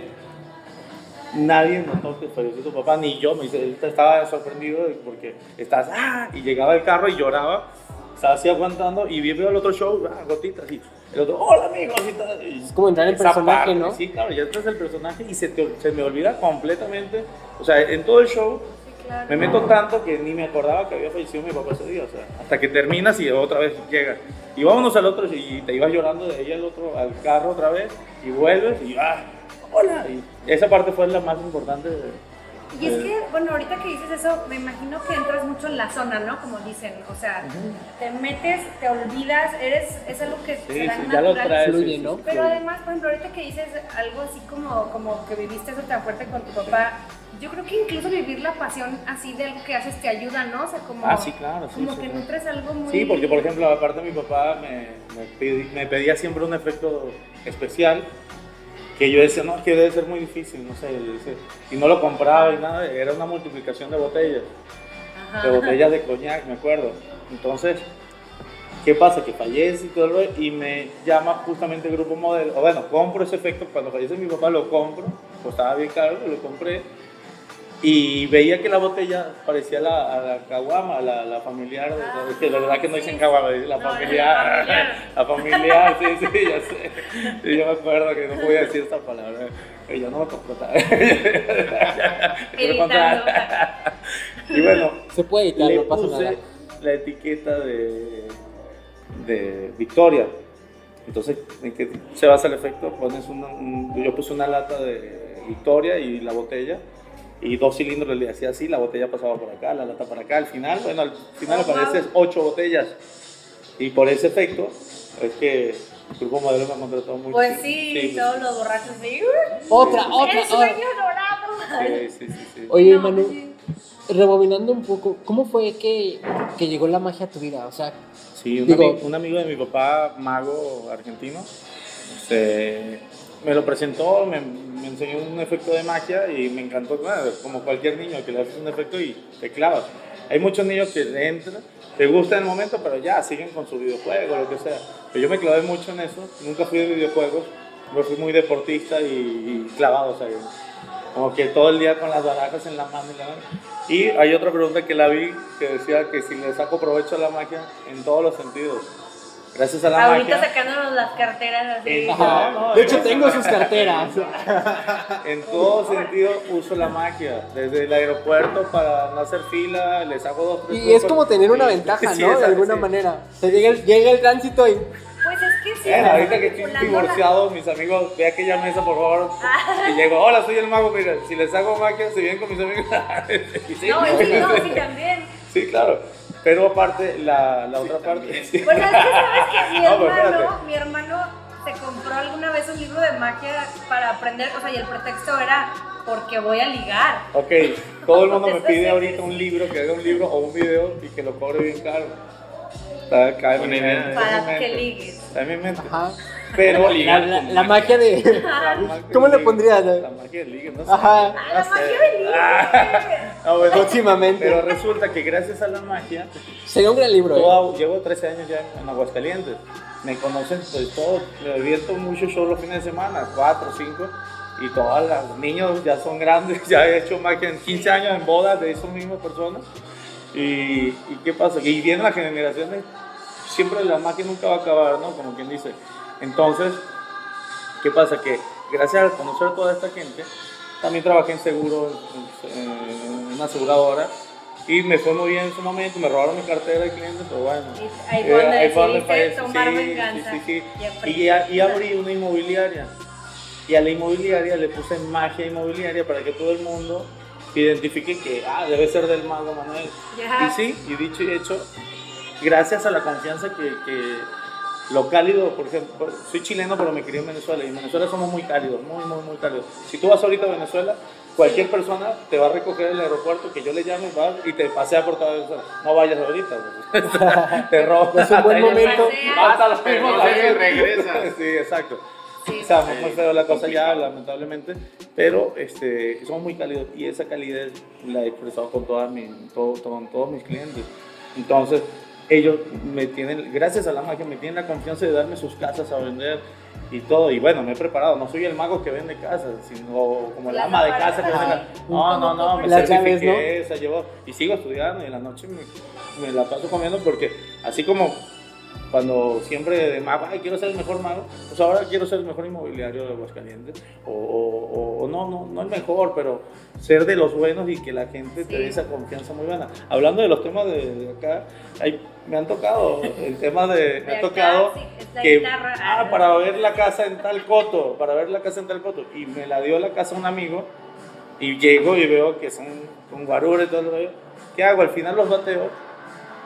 Nadie notó que falleció tu papá, ni yo. Me dice, estaba sorprendido porque estás, ah, y llegaba el carro y lloraba. Estaba así aguantando y vi el otro show, ah, gotitas, y el otro, hola amigos, y tal. y Es como entrar en esa personaje, parte, ¿no? Sí, claro, ya entras en el personaje y se, te- se me olvida completamente. O sea, en todo el show claro. me meto tanto que ni me acordaba que había fallecido mi papá ese día, o sea, hasta que terminas y otra vez llega. Y vámonos al otro y te ibas llorando de ahí al otro, al carro otra vez y vuelves y ah, hola. Y esa parte fue la más importante. de- Y es que, bueno, ahorita que dices eso, me imagino que entras mucho en la zona, ¿no? Como dicen, o sea, te metes, te olvidas, eres, es algo que Sí, se da sí, ya lo natural. traes. Fluye, sí, sí, ¿no? sí, Pero además, por ejemplo, ahorita que dices algo así como, como que viviste eso tan fuerte con tu papá, yo creo que incluso vivir la pasión así de algo que haces te ayuda, ¿no? O sea, como, Ah, sí, claro, sí, como sí, que nutres algo muy... Sí, porque por ejemplo, aparte mi papá me, me, pedí- me pedía siempre un efecto especial que yo decía, no, que debe ser muy difícil, no sé, y no lo compraba y nada, era una multiplicación de botellas, Ajá. de botellas de coñac, me acuerdo. Entonces, ¿qué pasa? Que fallece y todo lo y me llama justamente el grupo modelo, o bueno, compro ese efecto, cuando fallece mi papá lo compro, costaba bien caro, lo compré, y veía que la botella parecía la, a la caguama, la, la familiar, Ah, es que la verdad que no dicen sí. caguama, dicen la No, familiar, la familiar, sí, sí, ya sé. Y yo me acuerdo que no podía decir esta palabra, y yo no me comportaba. Y bueno, Se puede editar, le no pasa puse nada. la etiqueta de, de Victoria. Entonces, ¿en qué se basa el efecto? Pones una, un- yo puse una lata de Victoria y la botella y dos cilindros le hacía así, la botella pasaba por acá, la lata para acá. Al final, bueno, al final apareces ocho botellas y por ese efecto es que el grupo modelo me contrató mucho. Pues sí, todos los borrachos sí. Otra, otra, ¡El otra. sueño dorado! Sí, sí, sí, sí. Oye, No, Manu, sí. rebobinando un poco, ¿cómo fue que, que llegó la magia a tu vida? O sea, Sí, un, Digo- ami- un amigo de mi papá, mago argentino, este, me lo presentó, me, me enseñó un efecto de magia y me encantó, como cualquier niño que le haces un efecto y te clavas. Hay muchos niños que entran, te gusta en el momento, pero ya siguen con su videojuego, lo que sea. Pero yo me clavé mucho en eso, nunca fui de videojuegos, yo fui muy deportista y, y clavado, o como que todo el día con las barajas en la mano y la mano. Y hay otra pregunta que la vi que decía que si le saco provecho a la magia en todos los sentidos. Gracias a la Ahorita magia. sacándonos las carteras así. Ajá. de hecho tengo sus carteras. En todo sentido uso la magia. Desde el aeropuerto para no hacer fila, les hago dos, tres Y es como tener una ventaja, sí, ¿no? De alguna sí. manera. Se llega el, llega el tránsito y Pues es que sí. Eh, ahorita que estoy la- divorciado, mis amigos, ve aquella mesa, por favor. Y llego, hola, soy el mago, mira, si les hago magia, se vienen con mis amigos. Sí, No, sí, no, sí también. Sí, claro. Pero aparte, la, la otra parte. sí. Bueno, es que sabes que mi No, pero hermano, mi hermano se compró alguna vez un libro de magia para aprender, o sea, y el pretexto era porque voy a ligar. Ok, todo el mundo me pide ahorita un libro, que haga un libro o un video y que lo cobre bien caro. Está Para que ligues. Está en mi mente. Ajá. Pero La, la- la magia de. La ¿Cómo le pondrías? La magia del ligue, no sé. Ajá. ¡Ah, la magia del ligue! No, bueno, Próximamente. Pero resulta que gracias a la magia, Sería un gran libro. ¿eh? llevo 13 años ya en Aguascalientes. Me conocen pues todo, me divierto mucho show los fines de semana, 4, 5. Y todos los niños ya son grandes, ya he hecho magia en 15 años en bodas de esas mismas personas. Y, ¿y qué pasa? Y vienen las generaciones, siempre la magia nunca va a acabar, ¿no? Como quien dice. Entonces, ¿qué pasa? Que gracias a conocer a toda esta gente, también trabajé en seguro, en, una aseguradora, y me fue muy bien en su momento, me robaron mi cartera de clientes, pero bueno. Y ahí fue donde Eh, fue donde decidiste tomar Sí, venganza. sí, sí, Y. Y, a- y abrí una inmobiliaria. Y a la inmobiliaria le puse magia inmobiliaria para que todo el mundo identifique que ah, debe ser del mago Manuel. Ya. Y sí, y dicho y hecho, gracias a la confianza que, que lo cálido, por ejemplo, soy chileno pero me crié en Venezuela y en Venezuela somos muy cálidos, muy, muy, muy cálidos. Si tú vas ahorita a Venezuela, cualquier Sí. persona te va a recoger en el aeropuerto, que yo le llame, vas y te pasea por toda Venezuela. No vayas ahorita, te roban. Es un buen momento. Hasta los mismos regresas. Sí, exacto. Sí. O sea, muy, muy feo la cosa ya, lamentablemente, pero este, somos muy cálidos y esa calidez la he expresado con, todas mi, todo- con todos mis clientes. Entonces, ellos me tienen, gracias a la magia, me tienen la confianza de darme sus casas a vender y todo. Y bueno, me he preparado, no soy el mago que vende casas, sino como la La ama de casa que vende. No, no, no, me llaves, certifiqué, esa llevo, y sigo estudiando y en la noche me, me la paso comiendo porque así como cuando siempre de mago, ay, quiero ser el mejor mago, pues ahora quiero ser el mejor inmobiliario de Aguascalientes. O, o- o no, no, no el mejor, pero ser de los buenos y que la gente te Sí. dé esa confianza muy buena. Hablando de los temas de, de acá, ay, me han tocado el tema de, me De ha acá, tocado sí, que, guitarra. ah, para ver la casa en tal coto, para ver la casa en tal coto, y me la dio la casa un amigo, y llego y veo que son con guarura y todo lo rollo. ¿Qué hago? Al final los bateo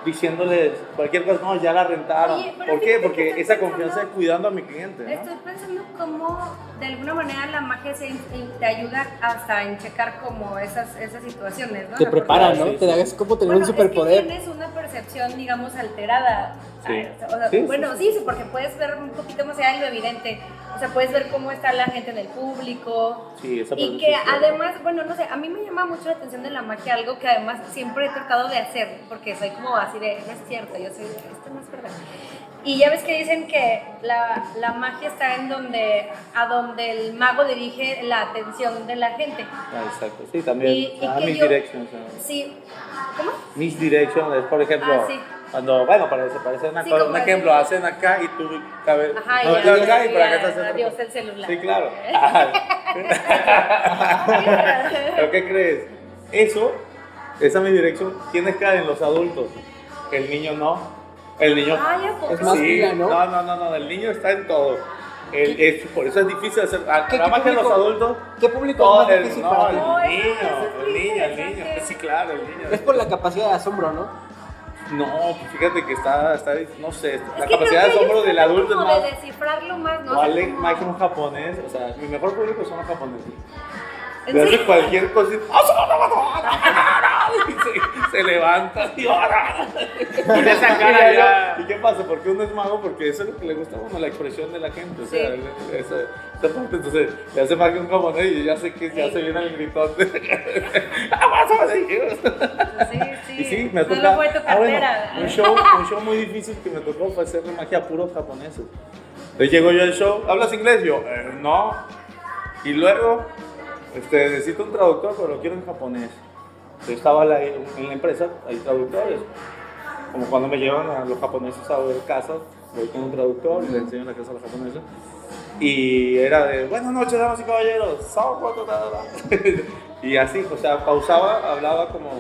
diciéndoles cualquier cosa, no, ya la rentaron. Oye, ¿Por qué? Porque esa confianza de cuidando a mi cliente, ¿no? Estoy pensando cómo de alguna manera la magia se, te ayuda hasta en checar como esas, esas situaciones, ¿no? Te prepara, ¿no? sí, Te sí. das como tener Bueno, un superpoder. Es que tienes una percepción, digamos, alterada. Sí. O sea, Sí, bueno, sí. porque puedes ver un poquito más allá de lo evidente. O sea, puedes ver cómo está la gente en el público. Sí, esa Y que además, bueno, no sé, a mí me llama mucho la atención de la magia, algo que además siempre he tratado de hacer, porque soy como así de, no es cierto, yo soy, esto no es verdad. Y ya ves que dicen que la, la magia está en donde, a donde el mago dirige la atención de la gente. Ah, exacto, sí, también. Y- y ah, que mis yo- directions. ah. Sí, ¿cómo? Mis directions, por ejemplo, Ah, sí. cuando, bueno, parece, parece una Sí, cosa, un ejemplo, hacen acá y tú cabes, Ajá, no, y ya, acá y por ya, acá estás adiós el celular. Sí, claro. ¿Pero qué crees? Eso, esa mi dirección, tienes cara en los adultos, el niño no. El niño Ay. Es más sí, pila, ¿no? no, no, no, no, el niño está en todo. El- es- por eso es difícil hacer. a- ¿Qué- La qué magia de los adultos. ¿Qué público todo es más el- difícil no, para el eso- niño, el niño, el niño. Sí, claro, el niño. Es por la capacidad de asombro, ¿no? No, pues fíjate que está, está no sé, Es la que capacidad de que asombro del adulto es más. de descifrarlo más, ¿no? No, O sea, Ale- como- más que un japonés, o sea, mi mejor público son los japoneses. ¿En Le hace cualquier cosita. Y se, levanta y ¡ah! Con esa cara ya. ¿Y qué pasa? Porque uno es mago, porque eso es lo que le gusta a uno, la expresión de la gente. O sea, Sí. esa, esa parte, entonces le hace magia un japonés y ya sé que ya Sí. se viene el gritón. Sí, sí. Y sí, me tu ah, bueno, un, show, un show muy difícil que me tocó fue hacerle magia a puros japoneses. Entonces llego yo al show, ¿hablas inglés? Yo, "Eh, no. Y luego, este, necesito un traductor, pero lo quiero en japonés. Yo estaba la- en la empresa, hay traductores. Como cuando me llevan a los japoneses a ver casas, voy con un traductor y le enseño la casa a los japoneses. Y era de, buenas noches, damas y caballeros. Ta". y así, o sea, pausaba, hablaba como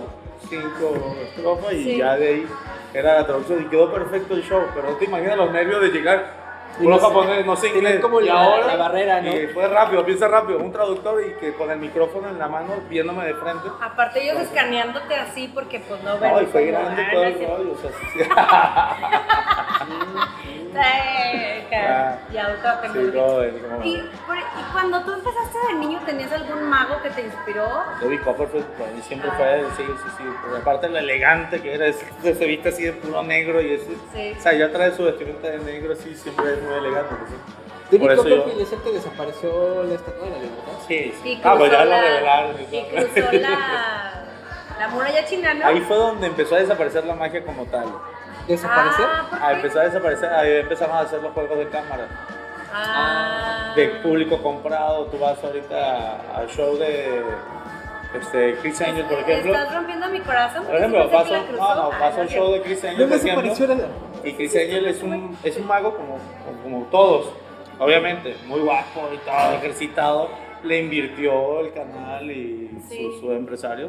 cinco estrofas y Sí. ya de ahí era la traducción y quedó perfecto el show. Pero no te imaginas los nervios de llegar. Sé, japonés, no sé inglés. como y la- ahora, la barrera, ¿no? Y fue rápido, piensa rápido. Un traductor y que con el micrófono en la mano, viéndome de frente. Aparte ellos escaneándote así porque pues no ven. No, y fue grande todo el rollo. O sea, sí. Ah, y auto Sí, tecnológico. todo es como... Y, por- y cuando tú empezaste de niño, ¿tenías algún mago que te inspiró? David Copperfield para mí siempre fue, sí, sí, sí, porque aparte lo elegante que era, es- se viste así de puro negro y eso. Sí. O sea, ya trae su vestimenta de negro así, siempre es muy elegante. pues, sí. David Por eso yo- Copperfield es el que desapareció la estatua de la libertad. Sí, sí. Y Ah, pues ya lo la- revelaron. y Y cruzó la, la muralla china, ¿no? Ahí fue donde empezó a desaparecer la magia como tal. ¿Desaparecer? Ah, ¿por Ah, empezó a desaparecer, ahí empezaron a hacer los juegos de cámara. Ah. De público comprado, tú vas ahorita al show de este, Chris Angel, por ejemplo. Estás rompiendo mi corazón. Por ejemplo, la no, no, Ah, el ok. show de Chris Angel. ¿Dónde por ejemplo, desapareció la.? Y Chris Angel es un, es un mago como, como todos, obviamente, muy guapo y todo, ejercitado. Le invirtió el canal y Sí. su, su empresario.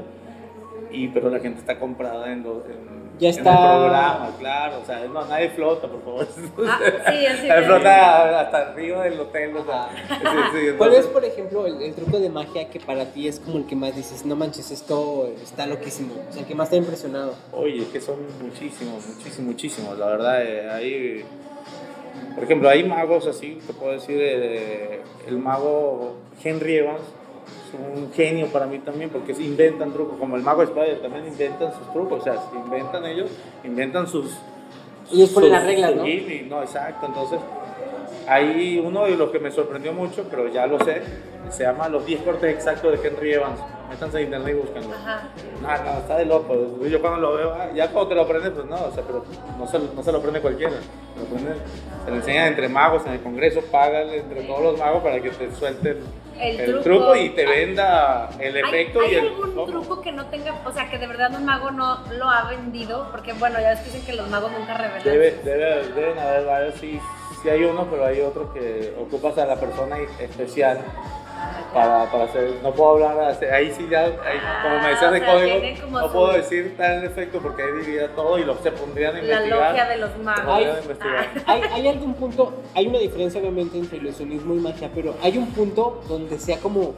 Y, pero la gente está comprada en, lo- en, Ya en está- el programa, claro. O sea, no, nadie flota, por favor. Ah, sí, así Nadie flota hasta arriba del hotel. O sea, sí, sí, ¿Cuál es, por ejemplo, el, el truco de magia que para ti es como el que más dices, no manches, esto está loquísimo? O sea, el que más te ha impresionado. Oye, es que son muchísimos, muchísimos, muchísimos. La verdad, eh, hay, por ejemplo, hay magos así, te puedo decir, eh, el mago Henry Evans un genio para mí también, porque inventan trucos, como el mago Spider también inventan sus trucos, o sea, se inventan ellos, inventan sus... Ellos ponen sus- las reglas, ¿no? gimmicks, no, exacto, entonces... Hay uno de los que me sorprendió mucho, pero ya lo sé, se llama Los 10 cortes exactos de Henry Evans. Métanse en internet y búsquenlo. Ajá. No, no, está de loco. Yo cuando lo veo, ah, ya cuando te lo aprendes, pues no, o sea, pero no se, no se lo aprende cualquiera. Se lo, aprende- se lo enseñan entre magos en el congreso, págale entre todos los magos para que te suelten El el, truco. truco. y te venda el ¿Hay, efecto hay y el. algún loco. truco que no tenga, o sea, que de verdad un mago no lo ha vendido? Porque, bueno, ya ves que dicen que los magos nunca revelan. Debe, debe, deben haber varios, sí, sí hay uno, pero hay otro que ocupas a la persona especial para, para hacer. No puedo hablar, ahí sí ya, ahí, como me decías de Ah, sea, código, no su- puedo decir tal efecto porque ahí diría todo y lo se pondrían a La investigar. logia de los magos. Investigar. ¿Hay, hay algún punto, hay una diferencia obviamente entre ilusionismo y magia, pero hay un punto donde sea como,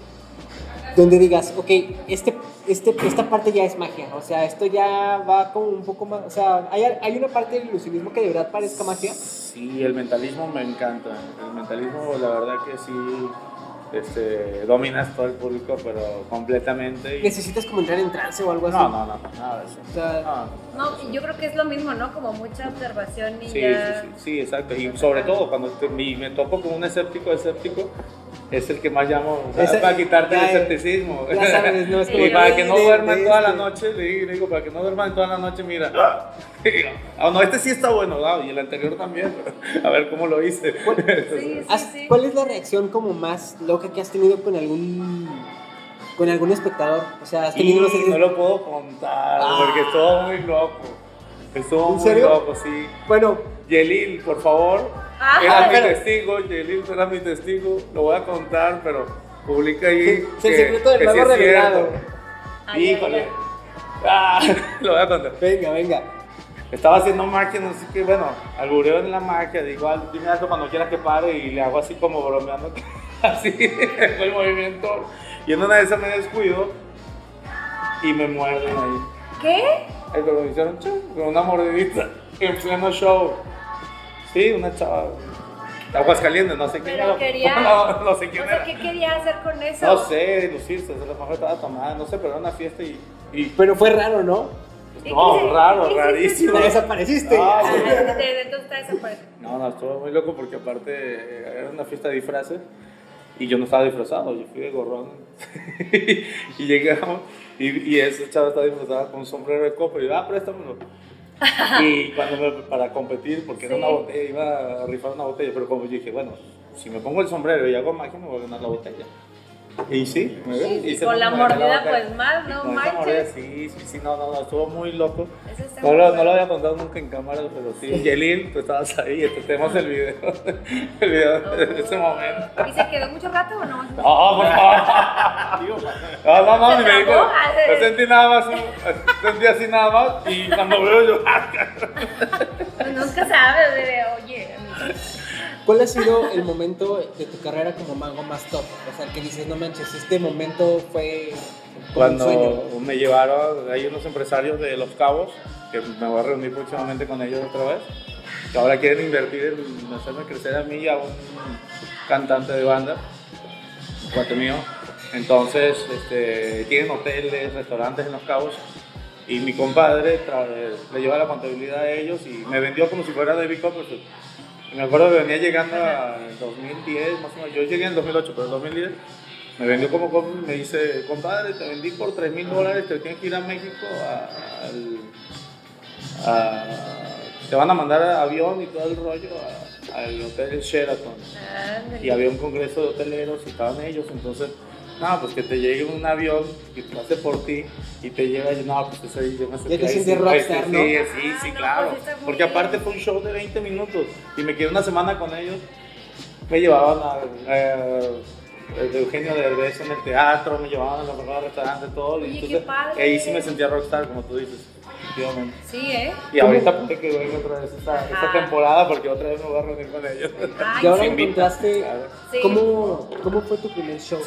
donde digas, ok, este, este, esta parte ya es magia, o sea, esto ya va como un poco más, o sea, hay, hay una parte del ilusionismo que de verdad parezca magia. Sí, el mentalismo me encanta. El mentalismo, la verdad que sí, este, dominas todo el público, pero completamente. y- Necesitas como entrar en trance o algo así. No, no, no, nada de eso. O sea, No, No, y yo creo que es lo mismo, ¿no? Como mucha observación y Sí, ya. sí, sí, sí, exacto. Y sobre todo cuando te- mi- me topo con un escéptico, escéptico, es el que más llamo o sea, Ese- para quitarte el ya, escepticismo. ya sabes, no es como y para que no duerman toda la este. noche, le digo, para que no duerman toda la noche, mira. Ah, no, este sí está bueno, ah, y el anterior también. A ver cómo lo hice. Sí, ¿has- sí, sí. ¿Cuál es la reacción como más loca que has tenido con algún, con algún espectador? O sea, has tenido, Y no lo puedo contar Ah. porque estuvo muy loco. Estuvo ¿En muy serio? loco, sí. bueno, Yelil, por favor. Ah, era mi pero- testigo, Yelil era mi testigo. Lo voy a contar, pero publica ahí. Sí, sí, el secreto del que mago sí revelado. Ay, Híjole. ay, ay. Ah, lo voy a contar. venga, venga. Estaba haciendo magia, no sé qué, bueno, albureo en la magia, digo, "Al- dime algo cuando quieras que pare y le hago así como bromeando, así, fue el movimiento. Y en una de esas me descuido y me muerden ahí. ¿Qué? Ahí pero me hicieron con una mordidita en pleno show. Sí, una chava. Aguascalientes, no sé quién Pero era. quería. No, no sé quién o sea, era. ¿qué quería hacer con eso? No sé, lucirse, a lo mejor estaba tomada, no sé, pero era una fiesta y. y Pero fue raro, ¿no? ¿Y no, qué- raro, qué rarísimo. Te desapareciste. Sí. de- de- de- entonces está desaparecido. No, no, estuvo muy loco porque aparte eh, era una fiesta de disfraces y yo no estaba disfrazado, yo fui de gorrón. y llegamos y, y ese chavo estaba disfrazado con un sombrero de copa y yo, ah, préstamelo. y cuando me, para competir, porque era una botella, iba a rifar una botella, pero como yo dije, bueno, si me pongo el sombrero y hago magia, me voy a ganar la botella. Y sí, Sí, hice con la mordida, pues, más, Y no manches. mordida, sí, sí, sí, no, no, no, estuvo muy loco. Está No lo, no lo había contado nunca en cámara, pero sí. Yelil, tú estabas ahí, este, tenemos el video, el video de ese momento. ¿Y se quedó mucho rato o no? No, por favor. No, no, no, ni me dijo. Yo sentí nada más, sentí así nada más, y cuando veo yo, Pues nunca sabes, oye. ¿Cuál ha sido el momento de tu carrera como mago más top? O sea, que dices, no manches, este momento fue como un sueño. cuando me llevaron, hay unos empresarios de Los Cabos, que me voy a reunir próximamente con ellos otra vez, que ahora quieren invertir en hacerme crecer a mí y a un cantante de banda, un cuate mío. Entonces, este, tienen hoteles, restaurantes en Los Cabos. Y mi compadre le lleva la contabilidad a ellos y me vendió como si fuera David Copperfield. Me acuerdo que venía llegando en 2010, más o menos. Yo llegué en 2008, pero en 2010 me vendió como, como- me dice, compadre, te vendí por 3 mil dólares, te tienes que ir a México a- al- a- te van a mandar a avión y todo el rollo a- al hotel Sheraton. Y había un congreso de hoteleros y estaban ellos, entonces, no, pues que te llegue un avión que pase por ti y te llega y no, pues ese yo me sentí te sientes sí, rockstar, sí, ¿no? Sí, sí, Ah, sí, no, claro. pues Porque aparte fue un show de 20 minutos y me quedé una semana con ellos. Me llevaban a, eh, de Eugenio Derbez en el teatro, me llevaban a los mejores restaurantes, todo. Oye, y qué entonces, padre. ahí sí me sentía rockstar, como tú dices. Sí, ¿eh? Y ahorita puede que venga otra vez esta, temporada porque otra vez me voy a reunir con ellos. Ay, Y ahora sí. encontraste, Claro. Sí. ¿cómo, ¿cómo fue tu primer show?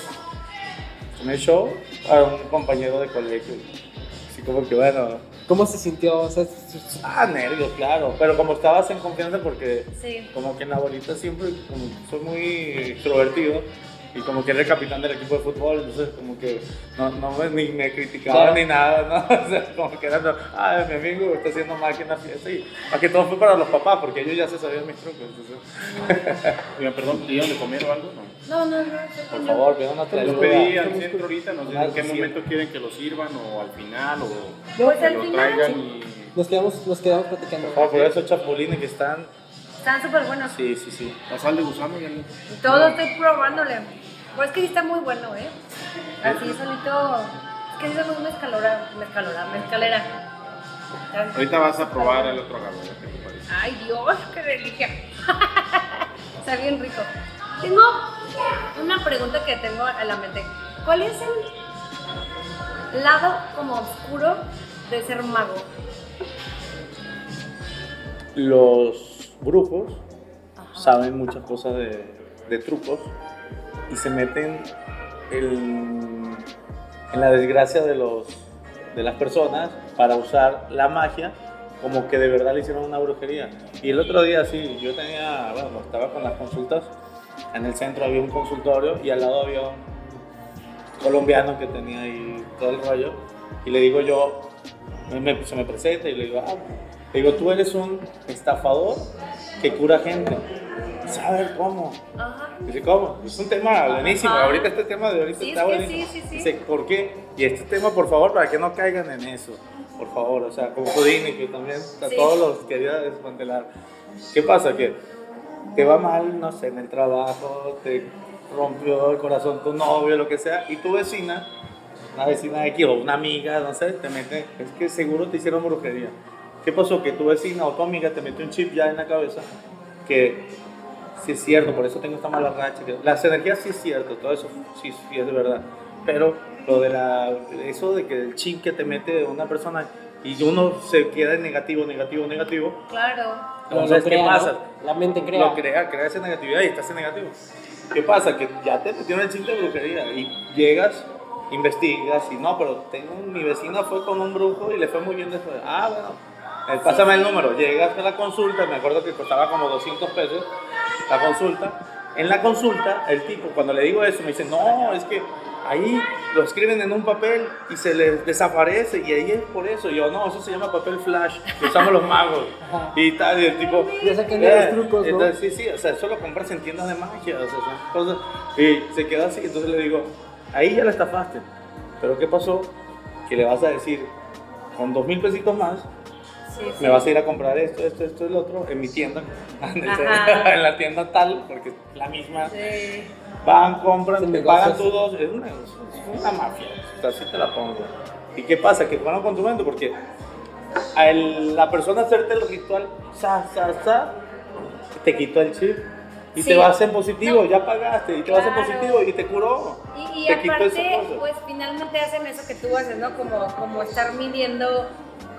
En el show a un compañero de colegio. Así como que bueno. ¿Cómo se sintió? O sea, Ah, nervios, claro. Pero como estabas en confianza porque Sí. como que en la bolita siempre como soy muy extrovertido y como que era el capitán del equipo de fútbol, entonces como que no, no me, ni me criticaban Claro. ni nada, ¿no? O sea, como que era, ah, mi amigo está haciendo mal que en la fiesta y a que todo fue para los papás porque ellos ya se sabían mis trucos, entonces, Oigan, perdón, ¿te dieron de comer o algo? No. No, no, no. por favor, pidan una Yo ayuda. pedí al centro ahorita, no sé en qué momento quieren que lo sirvan o al final o Pues que lo final, traigan sí. y... nos quedamos, nos quedamos platicando. Por favor, por esos chapulines que están, Están súper buenos. sí, sí, sí. La sal de gusano ya no. Y Todo estoy probándole. Pues es que sí está muy bueno, ¿eh? Así solito. Es que sí somos una escalora, una escalora, una escalera. Ahorita vas a probar el otro agave, ¿qué te parece? Ay, Dios, qué delicia. Está bien rico. Tengo una pregunta que tengo en la mente. ¿Cuál es el lado como oscuro de ser mago? Los brujos saben muchas cosas de, de trucos y se meten en, en la desgracia de, los, de las personas para usar la magia como que de verdad le hicieron una brujería. Y el otro día sí, yo tenía, bueno, estaba con las consultas, en el centro había un consultorio y al lado había un colombiano que tenía ahí todo el rollo y le digo yo, me- se me presenta y le digo, ah, le digo, tú eres un estafador que cura gente. ¿Sabes cómo? Ajá. Dice, ¿cómo? Es un tema buenísimo. Ajá. Ahorita este tema de ahorita Sí, está es buenísimo. sí, sí, sí. Dice, ¿por qué? Y este tema, por favor, para que no caigan en eso. Por favor, o sea, como Houdini, que también a todos los quería desmantelar. ¿Qué pasa? Que te va mal, no sé, en el trabajo, te rompió el corazón tu novio, lo que sea, y tu vecina, una vecina de aquí o una amiga, no sé, te mete, es que seguro te hicieron brujería. ¿Qué pasó? Que tu vecina o tu amiga te metió un chip ya en la cabeza que sí es cierto, por eso tengo esta mala racha. Las energías sí es cierto, todo eso sí, sí es de verdad. Pero lo de la, eso de que el chip que te mete una persona y uno se queda en negativo, negativo, negativo, Claro. Entonces, lo ¿qué crea, ¿no? pasa? La mente crea. Lo crea, crea esa negatividad y estás en negativo. ¿Qué pasa? Que ya te metieron el chip de brujería y llegas, investigas y no, pero tengo mi vecina fue con un brujo y le fue muy bien después. Ah, bueno, eh, pásame el número. Llegas a la consulta, me acuerdo que costaba como 200 pesos la consulta. En la consulta, el tipo, cuando le digo eso, me dice, no, es que ahí lo escriben en un papel y se les desaparece y ahí es por eso. Y yo, no, eso se llama papel flash, que usamos los magos. Y tal, y el tipo... Ya sacan de los eh, trucos, ¿no? entonces, sí, sí, o sea, eso lo compras en tiendas de magia, o sea, son cosas... Y se quedó así, entonces le digo, ahí ya la estafaste. Pero ¿qué pasó? Que le vas a decir, con dos mil pesitos más, Sí, me vas a ir a comprar esto, esto, esto, el otro, en mi tienda, en, la tienda tal, porque es la misma. Sí. Van, compran, te pagan tú dos, es una, es una mafia, o sea, así te la pongo. ¿Y qué pasa? Que fueron con tu mente, porque a el- la persona hacerte el ritual, sa, sa, sa, te quitó el chip. Y Sí. te vas en positivo, No. ya pagaste, y te vas en Claro. positivo y te curó. Y, y te aparte, pues finalmente hacen eso que tú haces, ¿no? Como, como estar midiendo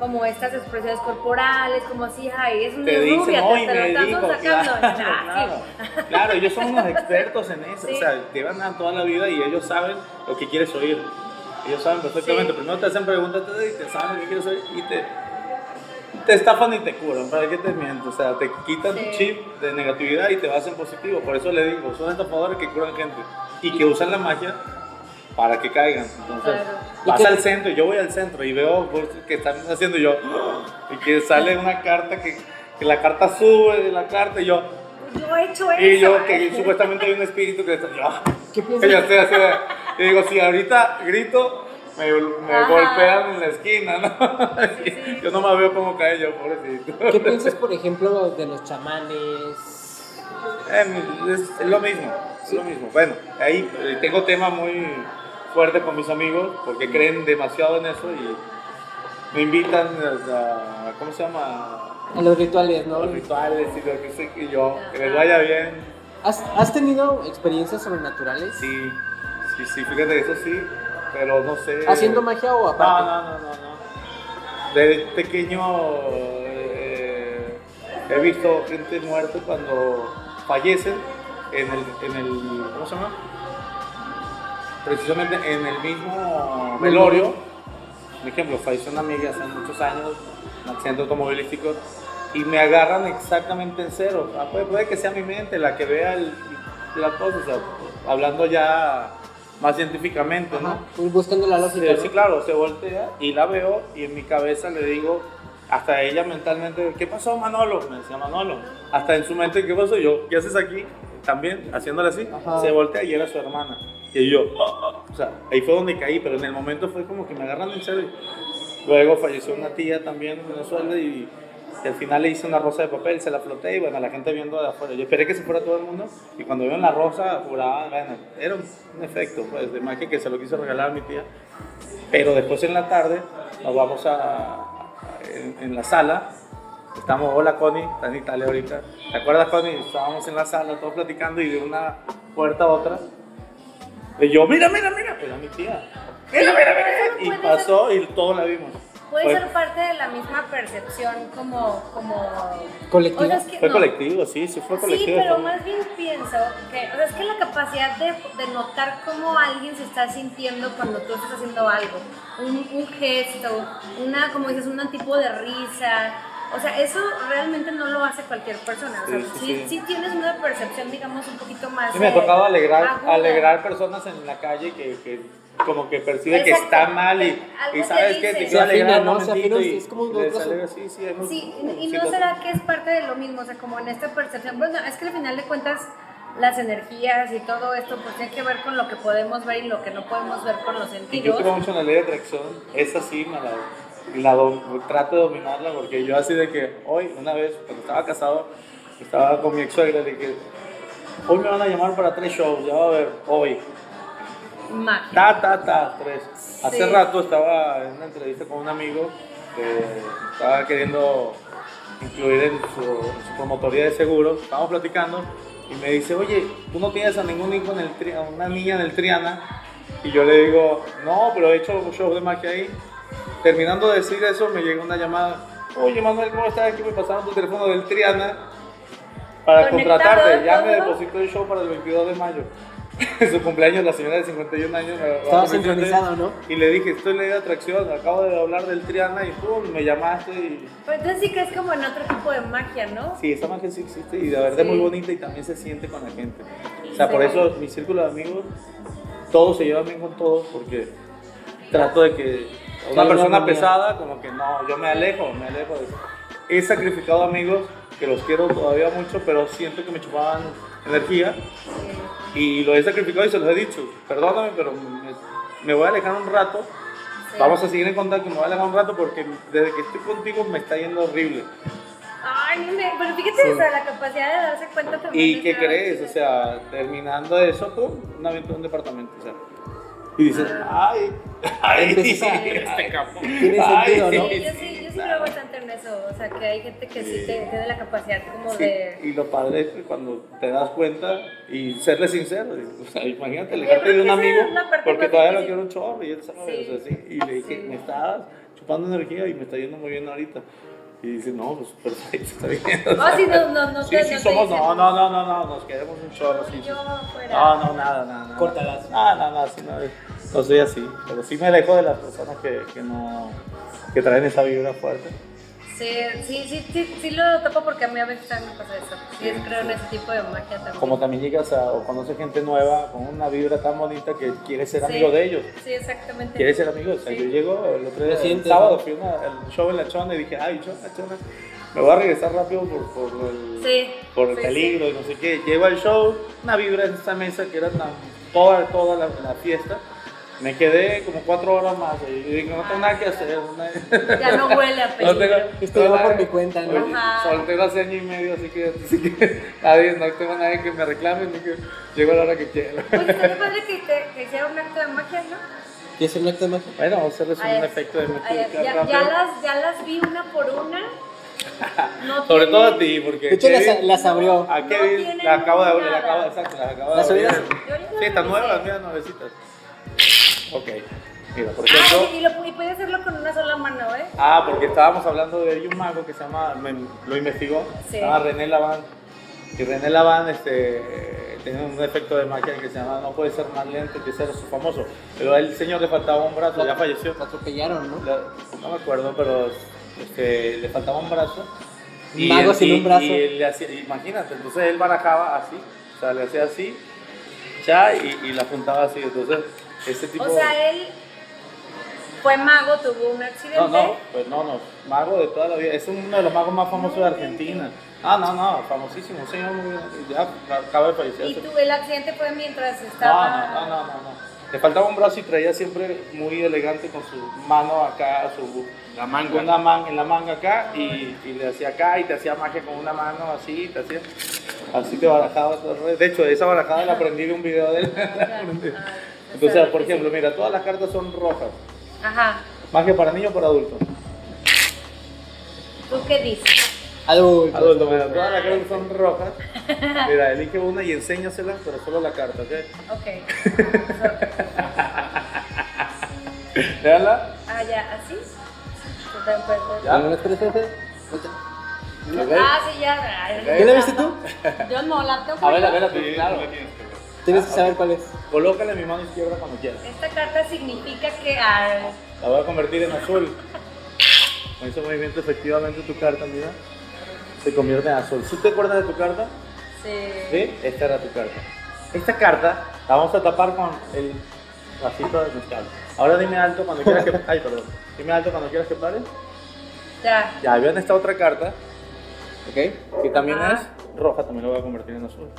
como estas expresiones corporales, como así, ay, es una te dicen, rubia, te, te lo dijo, sacando. claro, claro, claro, ellos son unos expertos en eso, Sí. o sea, llevan a toda la vida y ellos saben lo que quieres oír, ellos saben perfectamente, Sí. primero te hacen preguntas y te saben lo que quieres oír y te, te estafan y te curan, ¿para qué te miento? O sea, te quitan Sí. tu chip de negatividad y te vas en positivo. Por eso le digo, son estafadores que curan gente y que usan la magia para que caigan. Entonces, Claro. ¿Y vas qué- al centro y yo voy al centro y veo pues, que están haciendo yo, y que sale una carta que, que la carta sube de la carta y yo, Yo he hecho eso. y yo que ¿eh? supuestamente hay un espíritu que está, yo, ¿Qué piensas? yo estoy así de- y digo, si ahorita grito, me, golpean en la esquina, ¿no? Sí, sí. Yo no me veo cómo cae yo, pobrecito. ¿Qué piensas, por ejemplo, de los chamanes? Eh, es, es lo mismo, es lo mismo. Bueno, ahí eh, tengo tema muy fuerte con mis amigos porque creen demasiado en eso y me invitan a, ¿cómo se llama? A los rituales, A ¿no? los rituales y lo que sé que yo, que les vaya bien. ¿Has, has tenido experiencias sobrenaturales? Sí, sí, sí, fíjate, eso sí, pero no sé. ¿Haciendo magia o No, aparte? no, no, no, no. De pequeño eh, he visto gente muerta cuando fallecen en el, en el, ¿cómo se llama? Precisamente en el mismo velorio. Por ejemplo, falleció una amiga hace muchos años, un accidente automovilístico, y me agarran exactamente en cero. Ah, puede, puede que sea mi mente la que vea el, la cosa, o sea, hablando ya más científicamente, ¿no? Ajá, pues buscando la lógica. Sí, ¿no? sí, claro, se voltea y la veo y en mi cabeza le digo, hasta ella mentalmente, ¿qué pasó Manolo? Me decía Manolo. Hasta en su mente, ¿qué pasó? Yo, ¿qué haces aquí? También, haciéndole así, Ajá. se voltea y era su hermana. Y yo, "Ah, ah". o sea, ahí fue donde caí, pero en el momento fue como que me agarran en serio. Luego falleció una tía también en Venezuela y, y al final le hice una rosa de papel, se la floté y bueno, la gente viendo de afuera. Yo esperé que se fuera todo el mundo y cuando vieron la rosa juraban, bueno, era un, efecto pues, de magia que se lo quiso regalar a mi tía. Pero después en la tarde nos vamos a, en, en la sala. Estamos, hola Connie, está en Italia ahorita. ¿Te acuerdas Connie? Estábamos en la sala todos platicando y de una puerta a otra. Y yo, mira, mira, mira, era mi tía. Mira, mira, mira. Y pasó y todos la vimos. Puede Fue- ser parte de la misma percepción como... como... Colectiva. O sea, es que- Fue no. colectivo, sí, sí fue Sí, colectivo. pero fue- más bien pienso que, o sea, es que la capacidad de, de notar cómo alguien se está sintiendo cuando tú estás haciendo algo, un, un gesto, una, como dices, un tipo de risa, o sea, eso realmente no lo hace cualquier persona. O sea, Sí, sí, sí, sí, tienes una percepción, digamos, un poquito más. Sí, me ha eh, tocado alegrar, aguda. alegrar personas en la calle que, que como que percibe que Exacto. está mal y, y sabes que te quiero alegrar afina, un ¿no? Se momentito afina, y es como alegra, sí, sí, Sí, y- y no será que es parte de lo mismo, o sea, como en esta percepción, bueno, es que al final de cuentas las energías y todo esto pues tiene que ver con lo que podemos ver y lo que no podemos ver con los Y yo sentidos. creo mucho en la ley de atracción, esa sí me la, trato de dominarla porque yo así de que hoy, una vez, cuando estaba casado, estaba con mi ex suegra, dije, hoy me van a llamar para tres shows, ya va a ver, hoy, Magia. ta, ta, ta, tres. Hace Sí. rato estaba en una entrevista con un amigo que estaba queriendo incluir en su, en su promotoría de seguros, estábamos platicando y me dice, oye, ¿tú no tienes a ningún hijo en el Tri- a una niña en el Triana? Y yo le digo, no, pero he hecho un show de magia ahí. Terminando de decir eso, me llega una llamada, oye Manuel, ¿cómo estás? Aquí me pasaron tu teléfono del Triana para Conectado contratarte. Ya me todo. depositó el show para el 22 de mayo. En su cumpleaños, la señora de 51 años me Estaba sincronizado, ¿no? Y le dije, estoy en ley de atracción, acabo de hablar del Triana y pum, me llamaste y... Pero entonces sí que es como en otro tipo de magia, ¿no? Sí, esa magia sí existe y de verdad es Sí. muy bonita y también se siente con la gente. O sea, por eso mi círculo de amigos, todos se llevan bien con todos porque trato de que una persona pesada, como que no, yo me alejo, me alejo de eso. He sacrificado amigos que los quiero todavía mucho, pero siento que me chupaban energía y lo he sacrificado y se los he dicho. Perdóname, pero me, me voy a alejar un rato. sí. Vamos a seguir en contacto, me voy a alejar un rato porque desde que estoy contigo me está yendo horrible. Ay, me- pero fíjate, Sí. o sea, la capacidad de darse cuenta también. ¿Y qué crees? chido. O sea, terminando eso, pum, una venta de un departamento. O sea, y dices, ay, ay, Empiezas a- este cabrón. Tiene Ay, sentido, ¿no? Sí, yo sí, yo sí creo bastante en eso. O sea, que hay gente que sí te- tiene la capacidad como Sí, de. y lo padre es que cuando te das cuenta y serle sincero, o sea, imagínate creo de un amigo porque todavía lo quiero un chorro y él sabe, Sí. o sea, sí, y le dije, Sí. me estás chupando energía y me está yendo muy bien ahorita. Y dice, no, pues perfecto, está bien. o sea, sí, no, no, no. Sí, sí, no somos, no, no, no, no, no, nos queremos un chorro, sí, sí. Yo fuera. No, no, nada, nada. nada. Córtalas. No, no, no, sí, no, no soy así. Pero sí me alejo de las personas que, que no. que traen esa vibra fuerte. Sí, sí, sí, sí, sí lo topo porque a mí a veces también me pasa eso. Sí, creo en ese tipo de magia también. Como también llegas a, o conoces gente nueva con una vibra tan bonita que quieres ser Sí. amigo de ellos. Sí, exactamente. Quieres ser amigo. O sea, Sí. yo llego el otro día, el sábado, fui al show en la chona y dije, ay, chona, chona, me voy a regresar rápido por, por el, Sí, por el sí, peligro y no sé qué. Llego al show, una vibra en esta mesa que era tan, toda, toda la, la fiesta. Me quedé como cuatro horas más y dije, no tengo nada que hacer. no- Ya no huele a No peligro. tengo, Esto va por mi cuenta, ¿no? Oye. Soltero hace año y medio, así que, así que nadie, no tengo nadie que me reclame ni que llego a la hora que quiera. Oye, estaría padre que, te, que hiciera un acto de magia, ¿no? ¿Quieres hacer un acto de magia? Bueno, vamos a hacerles Ay, un efecto de ay, música ya, ya las, ya las vi una por una. No Sobre tienen- todo a ti, porque. De hecho, las, las abrió. A No Kevin tienen la acabo de abrir, la acabo, exacto, la acabo de ¿Las abrir. ya Sí, están las nuevas, mira, nuevecitas. Ok, mira, por Ah, ejemplo. y, y, lo, y puede hacerlo con una sola mano, ¿eh? Ah, porque estábamos hablando de un mago que se llama, me- lo investigó, Sí. se llama René Laván. Y René Laván este, tiene un efecto de magia que se llama no puede ser más lento que ser su famoso. Pero al señor le faltaba un brazo, ya falleció. Lo atropellaron, ¿no? La- no me acuerdo, pero este, le faltaba un brazo. Un mago él- sin un brazo. Y él le hacía, imagínate, entonces él barajaba así, o sea, le hacía así, ya, y, y la juntaba así. Entonces, este tipo. O sea, él fue mago, tuvo un accidente. no, no, pues no, no, mago de toda la vida. Es uno de los magos más famosos de Argentina. Ah, no, no, famosísimo, muy ya acaba de fallecer. Y tu, el accidente fue mientras estaba. no, no, no, no, no. Le faltaba un brazo y traía siempre muy elegante con su mano acá, su La manga. una en la manga acá y, y le hacía acá y te hacía magia con una mano así, te hacía así te barajaba. todo el rollo. De hecho, esa barajada la aprendí de un video de él. Entonces, por sí. ejemplo, mira, todas las cartas son rojas. Ajá. Magia para niños o para adultos. ¿Tú qué dices? Adulto. Adultos, mira, todas las cartas son rojas. Mira, elige una y enséñasela, pero solo la carta, ¿ok? Ok. Véanla. ah, ya, ¿así? Ya. No. Ah, sí, ya. ¿Ya la viste tú? Yo no, la tengo. A ver, a ver, a ver, claro. Tienes que que saber cuál es. Colócala en mi mano izquierda cuando quieras. Esta carta significa que. ah, La voy a convertir en azul. Con ese movimiento, efectivamente, tu carta, mira, se convierte en azul. ¿Sí te acuerdas de tu carta? sí. Sí, esta era tu carta. Esta carta la vamos a tapar con el vasito de mezcal. Ahora dime alto cuando quieras que... Ay, perdón. Dime alto cuando quieras que pare. Ya. Ya, vean esta otra carta, ¿ok? Que también es roja, también la voy a convertir en azul.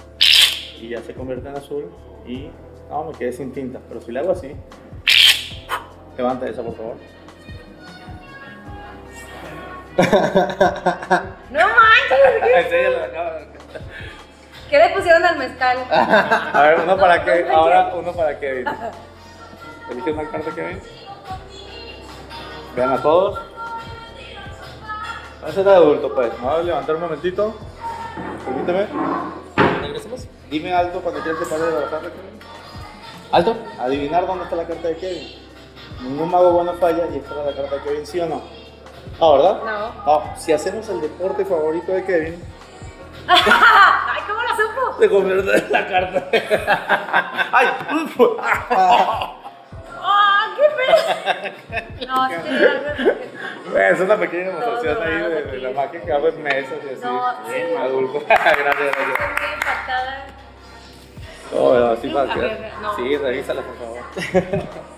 Y ya se convierte en azul y... No, me quedé sin tinta, pero si le hago así... Levanta esa, por favor. No manches. Cámara. ¿Qué le pusieron al mezcal? A ver, uno para No, que, no ahora uno para Kevin. Elige una carta, Kevin. Vean a todos. Vamos a ser de adulto, pues. Me voy a levantar un momentito. Permíteme. ¿Regresamos? Dime alto cuando quieras que pare de la carta, Kevin. ¿Alto? Adivinar dónde está la carta de Kevin. Ningún mago bueno falla y esta era la carta de Kevin, ¿sí o no? No, ¿verdad? No. No, si hacemos el deporte favorito de Kevin, Ay, ¿cómo lo supo? se convierte en la carta. ¡Ay! ¡Ah, qué feo! No, algo. Es una pequeña demostración ahí de, de la magia que hago en mesas y así. No, sí. Bien, adulto. gracias, gracias. Estoy muy impactada. No, no, sí, Sí, para no. Sí, revísala, por favor.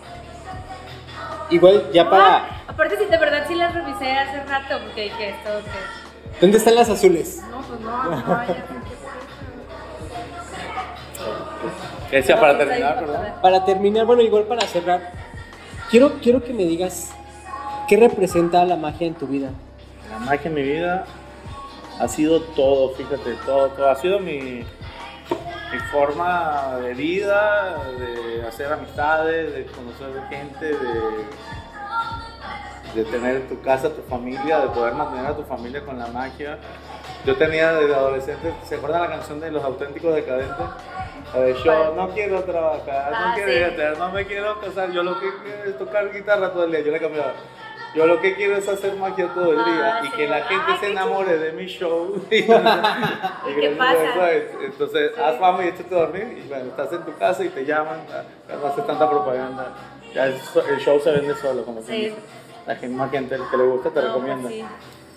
Igual, ya para. Ah, aparte, si de verdad sí las revisé hace rato, porque dije esto que. ¿Dónde están las azules? No, pues no, no, ya ¿Qué decía para sí terminar, perdón? Para terminar, bueno, igual para cerrar, quiero, quiero que me digas qué representa la magia en tu vida. La magia en mi vida ha sido todo, fíjate, todo, todo. Ha sido mi, mi forma de vida, de hacer amistades, de conocer gente, de, de tener tu casa, tu familia, de poder mantener a tu familia con la magia. Yo tenía desde adolescente, ¿se acuerdan la canción de Los Auténticos Decadentes? De yo no quiero trabajar, no Ah, quiero sí. ir a teatro, no me quiero casar, yo lo que quiero es tocar guitarra todo el día, yo le cambiaba. Yo lo que quiero es hacer magia todo el día Ah, y sí. que la gente se enamore de mi show. y qué pasa? eso Entonces, Sí. haz fama y échate a dormir. Y bueno, estás en tu casa y te llaman, no haces tanta propaganda. Ya el, el show se vende solo, como Sí. La gente, más gente que le gusta te No, recomienda. sí.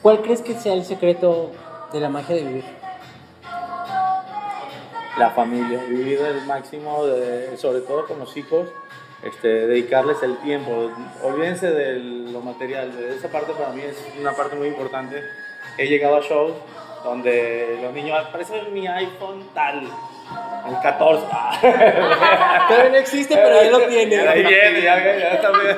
¿Cuál crees que sea el secreto de la magia de vivir? La familia, vivir el máximo, de- sobre todo con los hijos, este, dedicarles el tiempo. Olvídense de lo material, de esa parte para mí es una parte muy importante. He llegado a shows donde los niños, "Ah, parece mi iPhone tal, el 14. Todavía no existe, pero ya lo tiene. Ahí viene, ya, ya, ya está bien.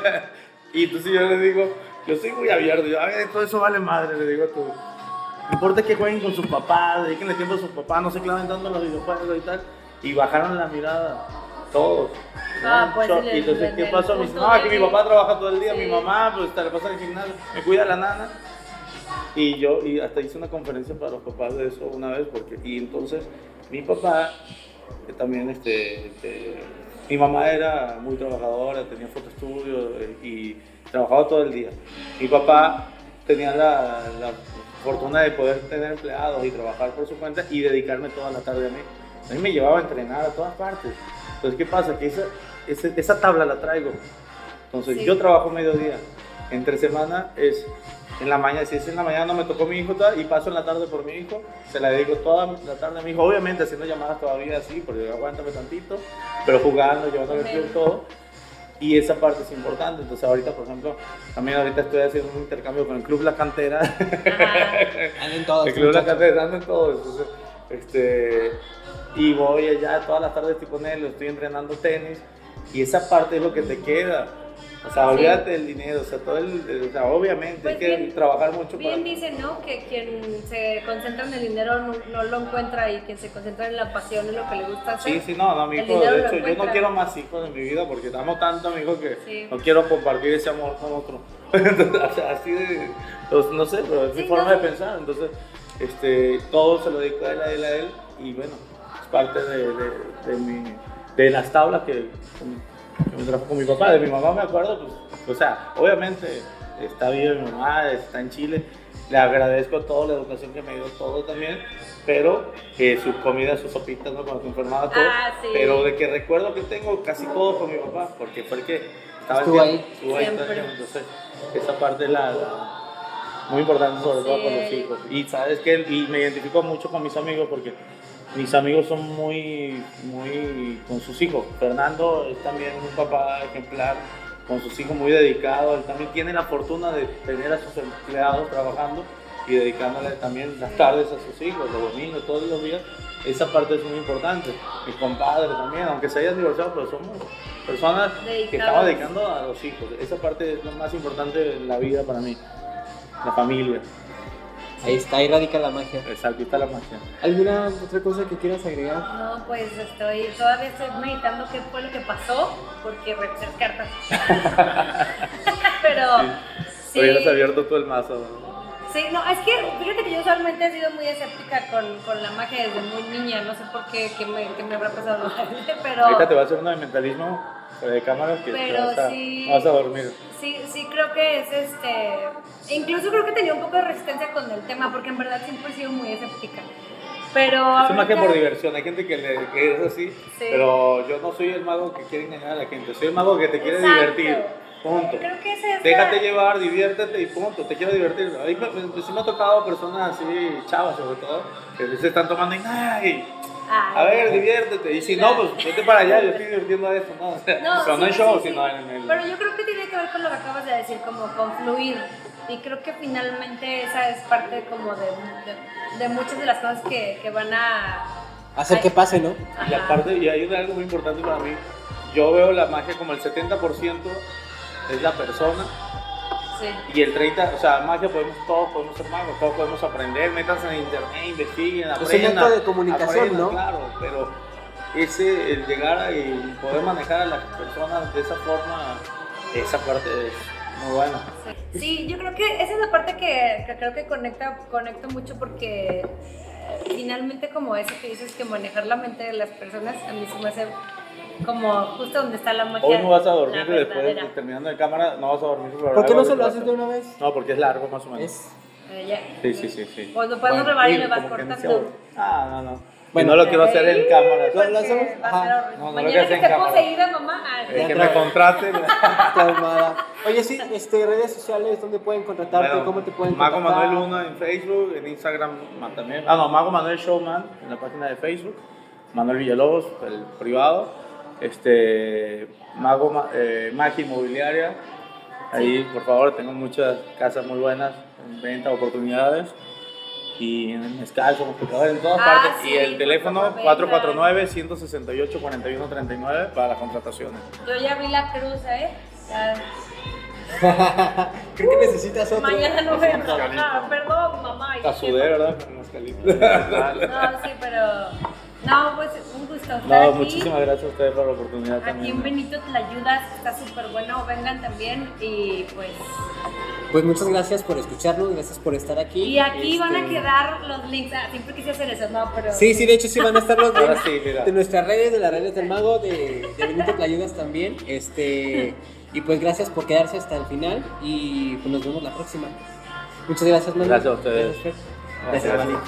Y entonces yo les digo, yo soy muy abierto, yo, a ver, todo eso vale madre, le digo a tú. No importa que jueguen con sus papás, dediquenle tiempo a sus papás, no se claven tanto en los videojuegos y tal. Y bajaron la mirada, todos. Ah, pues, y entonces, ¿qué pasó? Me dicen, no, aquí de- mi papá trabaja todo el día, Sí. mi mamá, pues te la pasa en el gimnasio, me cuida la nana. Y yo, y hasta hice una conferencia para los papás de eso una vez, porque, y entonces, mi papá, que también, este, este, mi mamá era muy trabajadora, tenía fotoestudio eh, y trabajaba todo el día. Mi papá tenía la, la fortuna de poder tener empleados y trabajar por su cuenta y dedicarme toda la tarde a mí. A mí me llevaba a entrenar a todas partes. Entonces, ¿qué pasa? Que esa, esa, esa tabla la traigo. Entonces, Sí. yo trabajo mediodía. Entre semana es en la mañana, si es en la mañana no me tocó mi hijo y paso en la tarde por mi hijo, se la dedico toda la tarde a mi hijo, obviamente haciendo llamadas todavía así, porque aguántame tantito, pero jugando, llevándole el club, todo. Y esa parte es importante. Entonces, ahorita, por ejemplo, también ahorita estoy haciendo un intercambio con el Club La Cantera. Ajá. Anden todos. El club La. Cantera, andan todos. Entonces, este, y voy allá todas las tardes estoy con él, estoy entrenando tenis. Y esa parte es lo que te queda. O sea, Sí. olvídate del dinero. O sea, todo el, el- o sea, obviamente Pues hay que bien- trabajar mucho Bien para. dicen, ¿no? Que quien se concentra en el dinero no, no lo encuentra y quien se concentra en la pasión es lo que le gusta hacer. Sí, sí, no, no, mi hijo, de hecho, yo no quiero más hijos en mi vida porque amo tanto mi hijo que Sí. no quiero compartir ese amor con otro. Entonces, así de, pues, no sé, pero es mi Sí, forma no. de pensar. Entonces, este, todo se lo dedico a él, a él, a él, y bueno, parte de, de, de mi, de las tablas que, que me trajo con mi papá. De mi mamá me acuerdo, pues, o sea, obviamente está viva mi mamá, está en Chile. Le agradezco toda la educación que me dio, todo también, pero eh, sus comidas, sus sopitas, ¿no? Cuando se enfermaba todo. Ah, sí. Pero de que recuerdo que tengo casi todo con mi papá, porque fue el que estaba Estuvo ahí. Estuvo ahí todo entonces esa parte es la, la- muy importante, sobre todo Sí. con los hijos. Y sabes que y me identifico mucho con mis amigos porque mis amigos son muy, muy con sus hijos. Fernando es también un papá ejemplar, con sus hijos muy dedicado. Él también tiene la fortuna de tener a sus empleados trabajando y dedicándole también las tardes a sus hijos, los domingos, todos los días. Esa parte es muy importante. Mi compadre también, aunque se hayan divorciado, pero somos personas que estamos dedicando a los hijos. Esa parte es lo más importante de la vida para mí. La familia. Ahí está, ahí radica la magia. Exacto, ahí está la magia. ¿Alguna otra cosa que quieras agregar? No, pues estoy, todavía estoy meditando qué fue lo que pasó, porque revisé cartas. Pero sí. Hubieras abierto tú el mazo. ¿no? Sí, no, es que fíjate que yo usualmente he sido muy escéptica con, con la magia desde muy niña, no sé por qué, qué me, qué me habrá pasado, pero Ahorita te voy a hacer una de mentalismo de cámara que te Pero vas, a, sí. vas a dormir. Sí, sí creo que es este, incluso creo que tenía un poco de resistencia con el tema, porque en verdad siempre he sido muy escéptica. Pero Es magia ahorita- por diversión. Hay gente que, le, que es así, Sí. pero yo no soy el mago que quiere engañar a la gente. Soy el mago que te quiere Exacto. divertir. Punto. Creo que es Déjate la- llevar, diviértete y punto, te quiero divertir. A mí me, me- sí me ha tocado personas así, chavas sobre todo, que se están tomando y ¡ay! Ay, A ver, diviértete. Y si no, pues vete para allá, yo estoy divirtiendo a esto, ¿no? O sea, No, pero no en sí, show, sí, sí. sino en el. Pero yo creo que tiene que ver con lo que acabas de decir, como con fluir. Y creo que finalmente esa es parte como de, de, de muchas de las cosas que, que van a... Hacer que pase, ¿no? Y Ajá. aparte, y hay algo muy importante para mí. Yo veo la magia como el 70% es la persona Sí. y el 30%, o sea, magia podemos, todos podemos ser magos, todos podemos aprender, métanse en internet, investiguen, un aprendan. método de comunicación, aprendan, ¿no? Claro, pero ese, el llegar y poder manejar a las personas de esa forma, esa parte es muy buena. Sí. Sí, yo creo que esa es la parte que, que creo que conecta, conecto mucho porque eh, finalmente como eso que dices que manejar la mente de las personas a mí se me hace como justo donde está la magia. Hoy no vas a dormir y después, verdadera. terminando de cámara, no vas a dormir. ¿Por qué no se lo haces de una vez? No, porque es largo más o menos. Es... Eh, ya. Sí, sí, sí, sí. Pues lo podemos Bueno, rebar y le vas cortando. Ah, no, no. Bueno, no lo quiero hacer en cámara. Lo- lo hacemos- ajá. No, no lo Mañana quiero que hacer en cámara. poseída, mamá. ah, Eh, que me contraten. Calmada. Oye, sí, este, redes sociales, ¿dónde pueden contratarte? Bueno, ¿Cómo te pueden Mago contactar? Manuel 1 en Facebook, en Instagram también. Ah, no, Mago Manuel Showman en la página de Facebook. Manuel Villalobos, el privado. Este, Mago Ma- eh, Magia Inmobiliaria. Ahí, por favor, tengo muchas casas muy buenas en venta, oportunidades. Y en el Mezcal somos en todas Ah, partes. sí, y el teléfono favor, venga. 449-168-4139 para las contrataciones. Yo ya vi la cruz, ¿eh? Ya. Creo que necesitas otro. Mañana no voy a Mezcalito. trabajar, perdón, mamá. A sudé, ¿verdad? No, sí, pero. No, pues un gusto estar No, aquí. muchísimas gracias a ustedes por la oportunidad Aquí también. en Benito te la ayudas, está súper bueno. Vengan también y pues. Pues muchas gracias por escucharnos, gracias por estar aquí. Y aquí van a Este, quedar los links. Ah, siempre quise hacer eso, no, pero. Sí, sí, de hecho sí van a estar los Ahora links sí, mira. de nuestras redes, de las redes del mago, de, de Benito Tlayudas también. Este, y pues gracias por quedarse hasta el final y pues nos vemos la próxima. Muchas gracias, Manu. Gracias a ustedes. Gracias, Manu.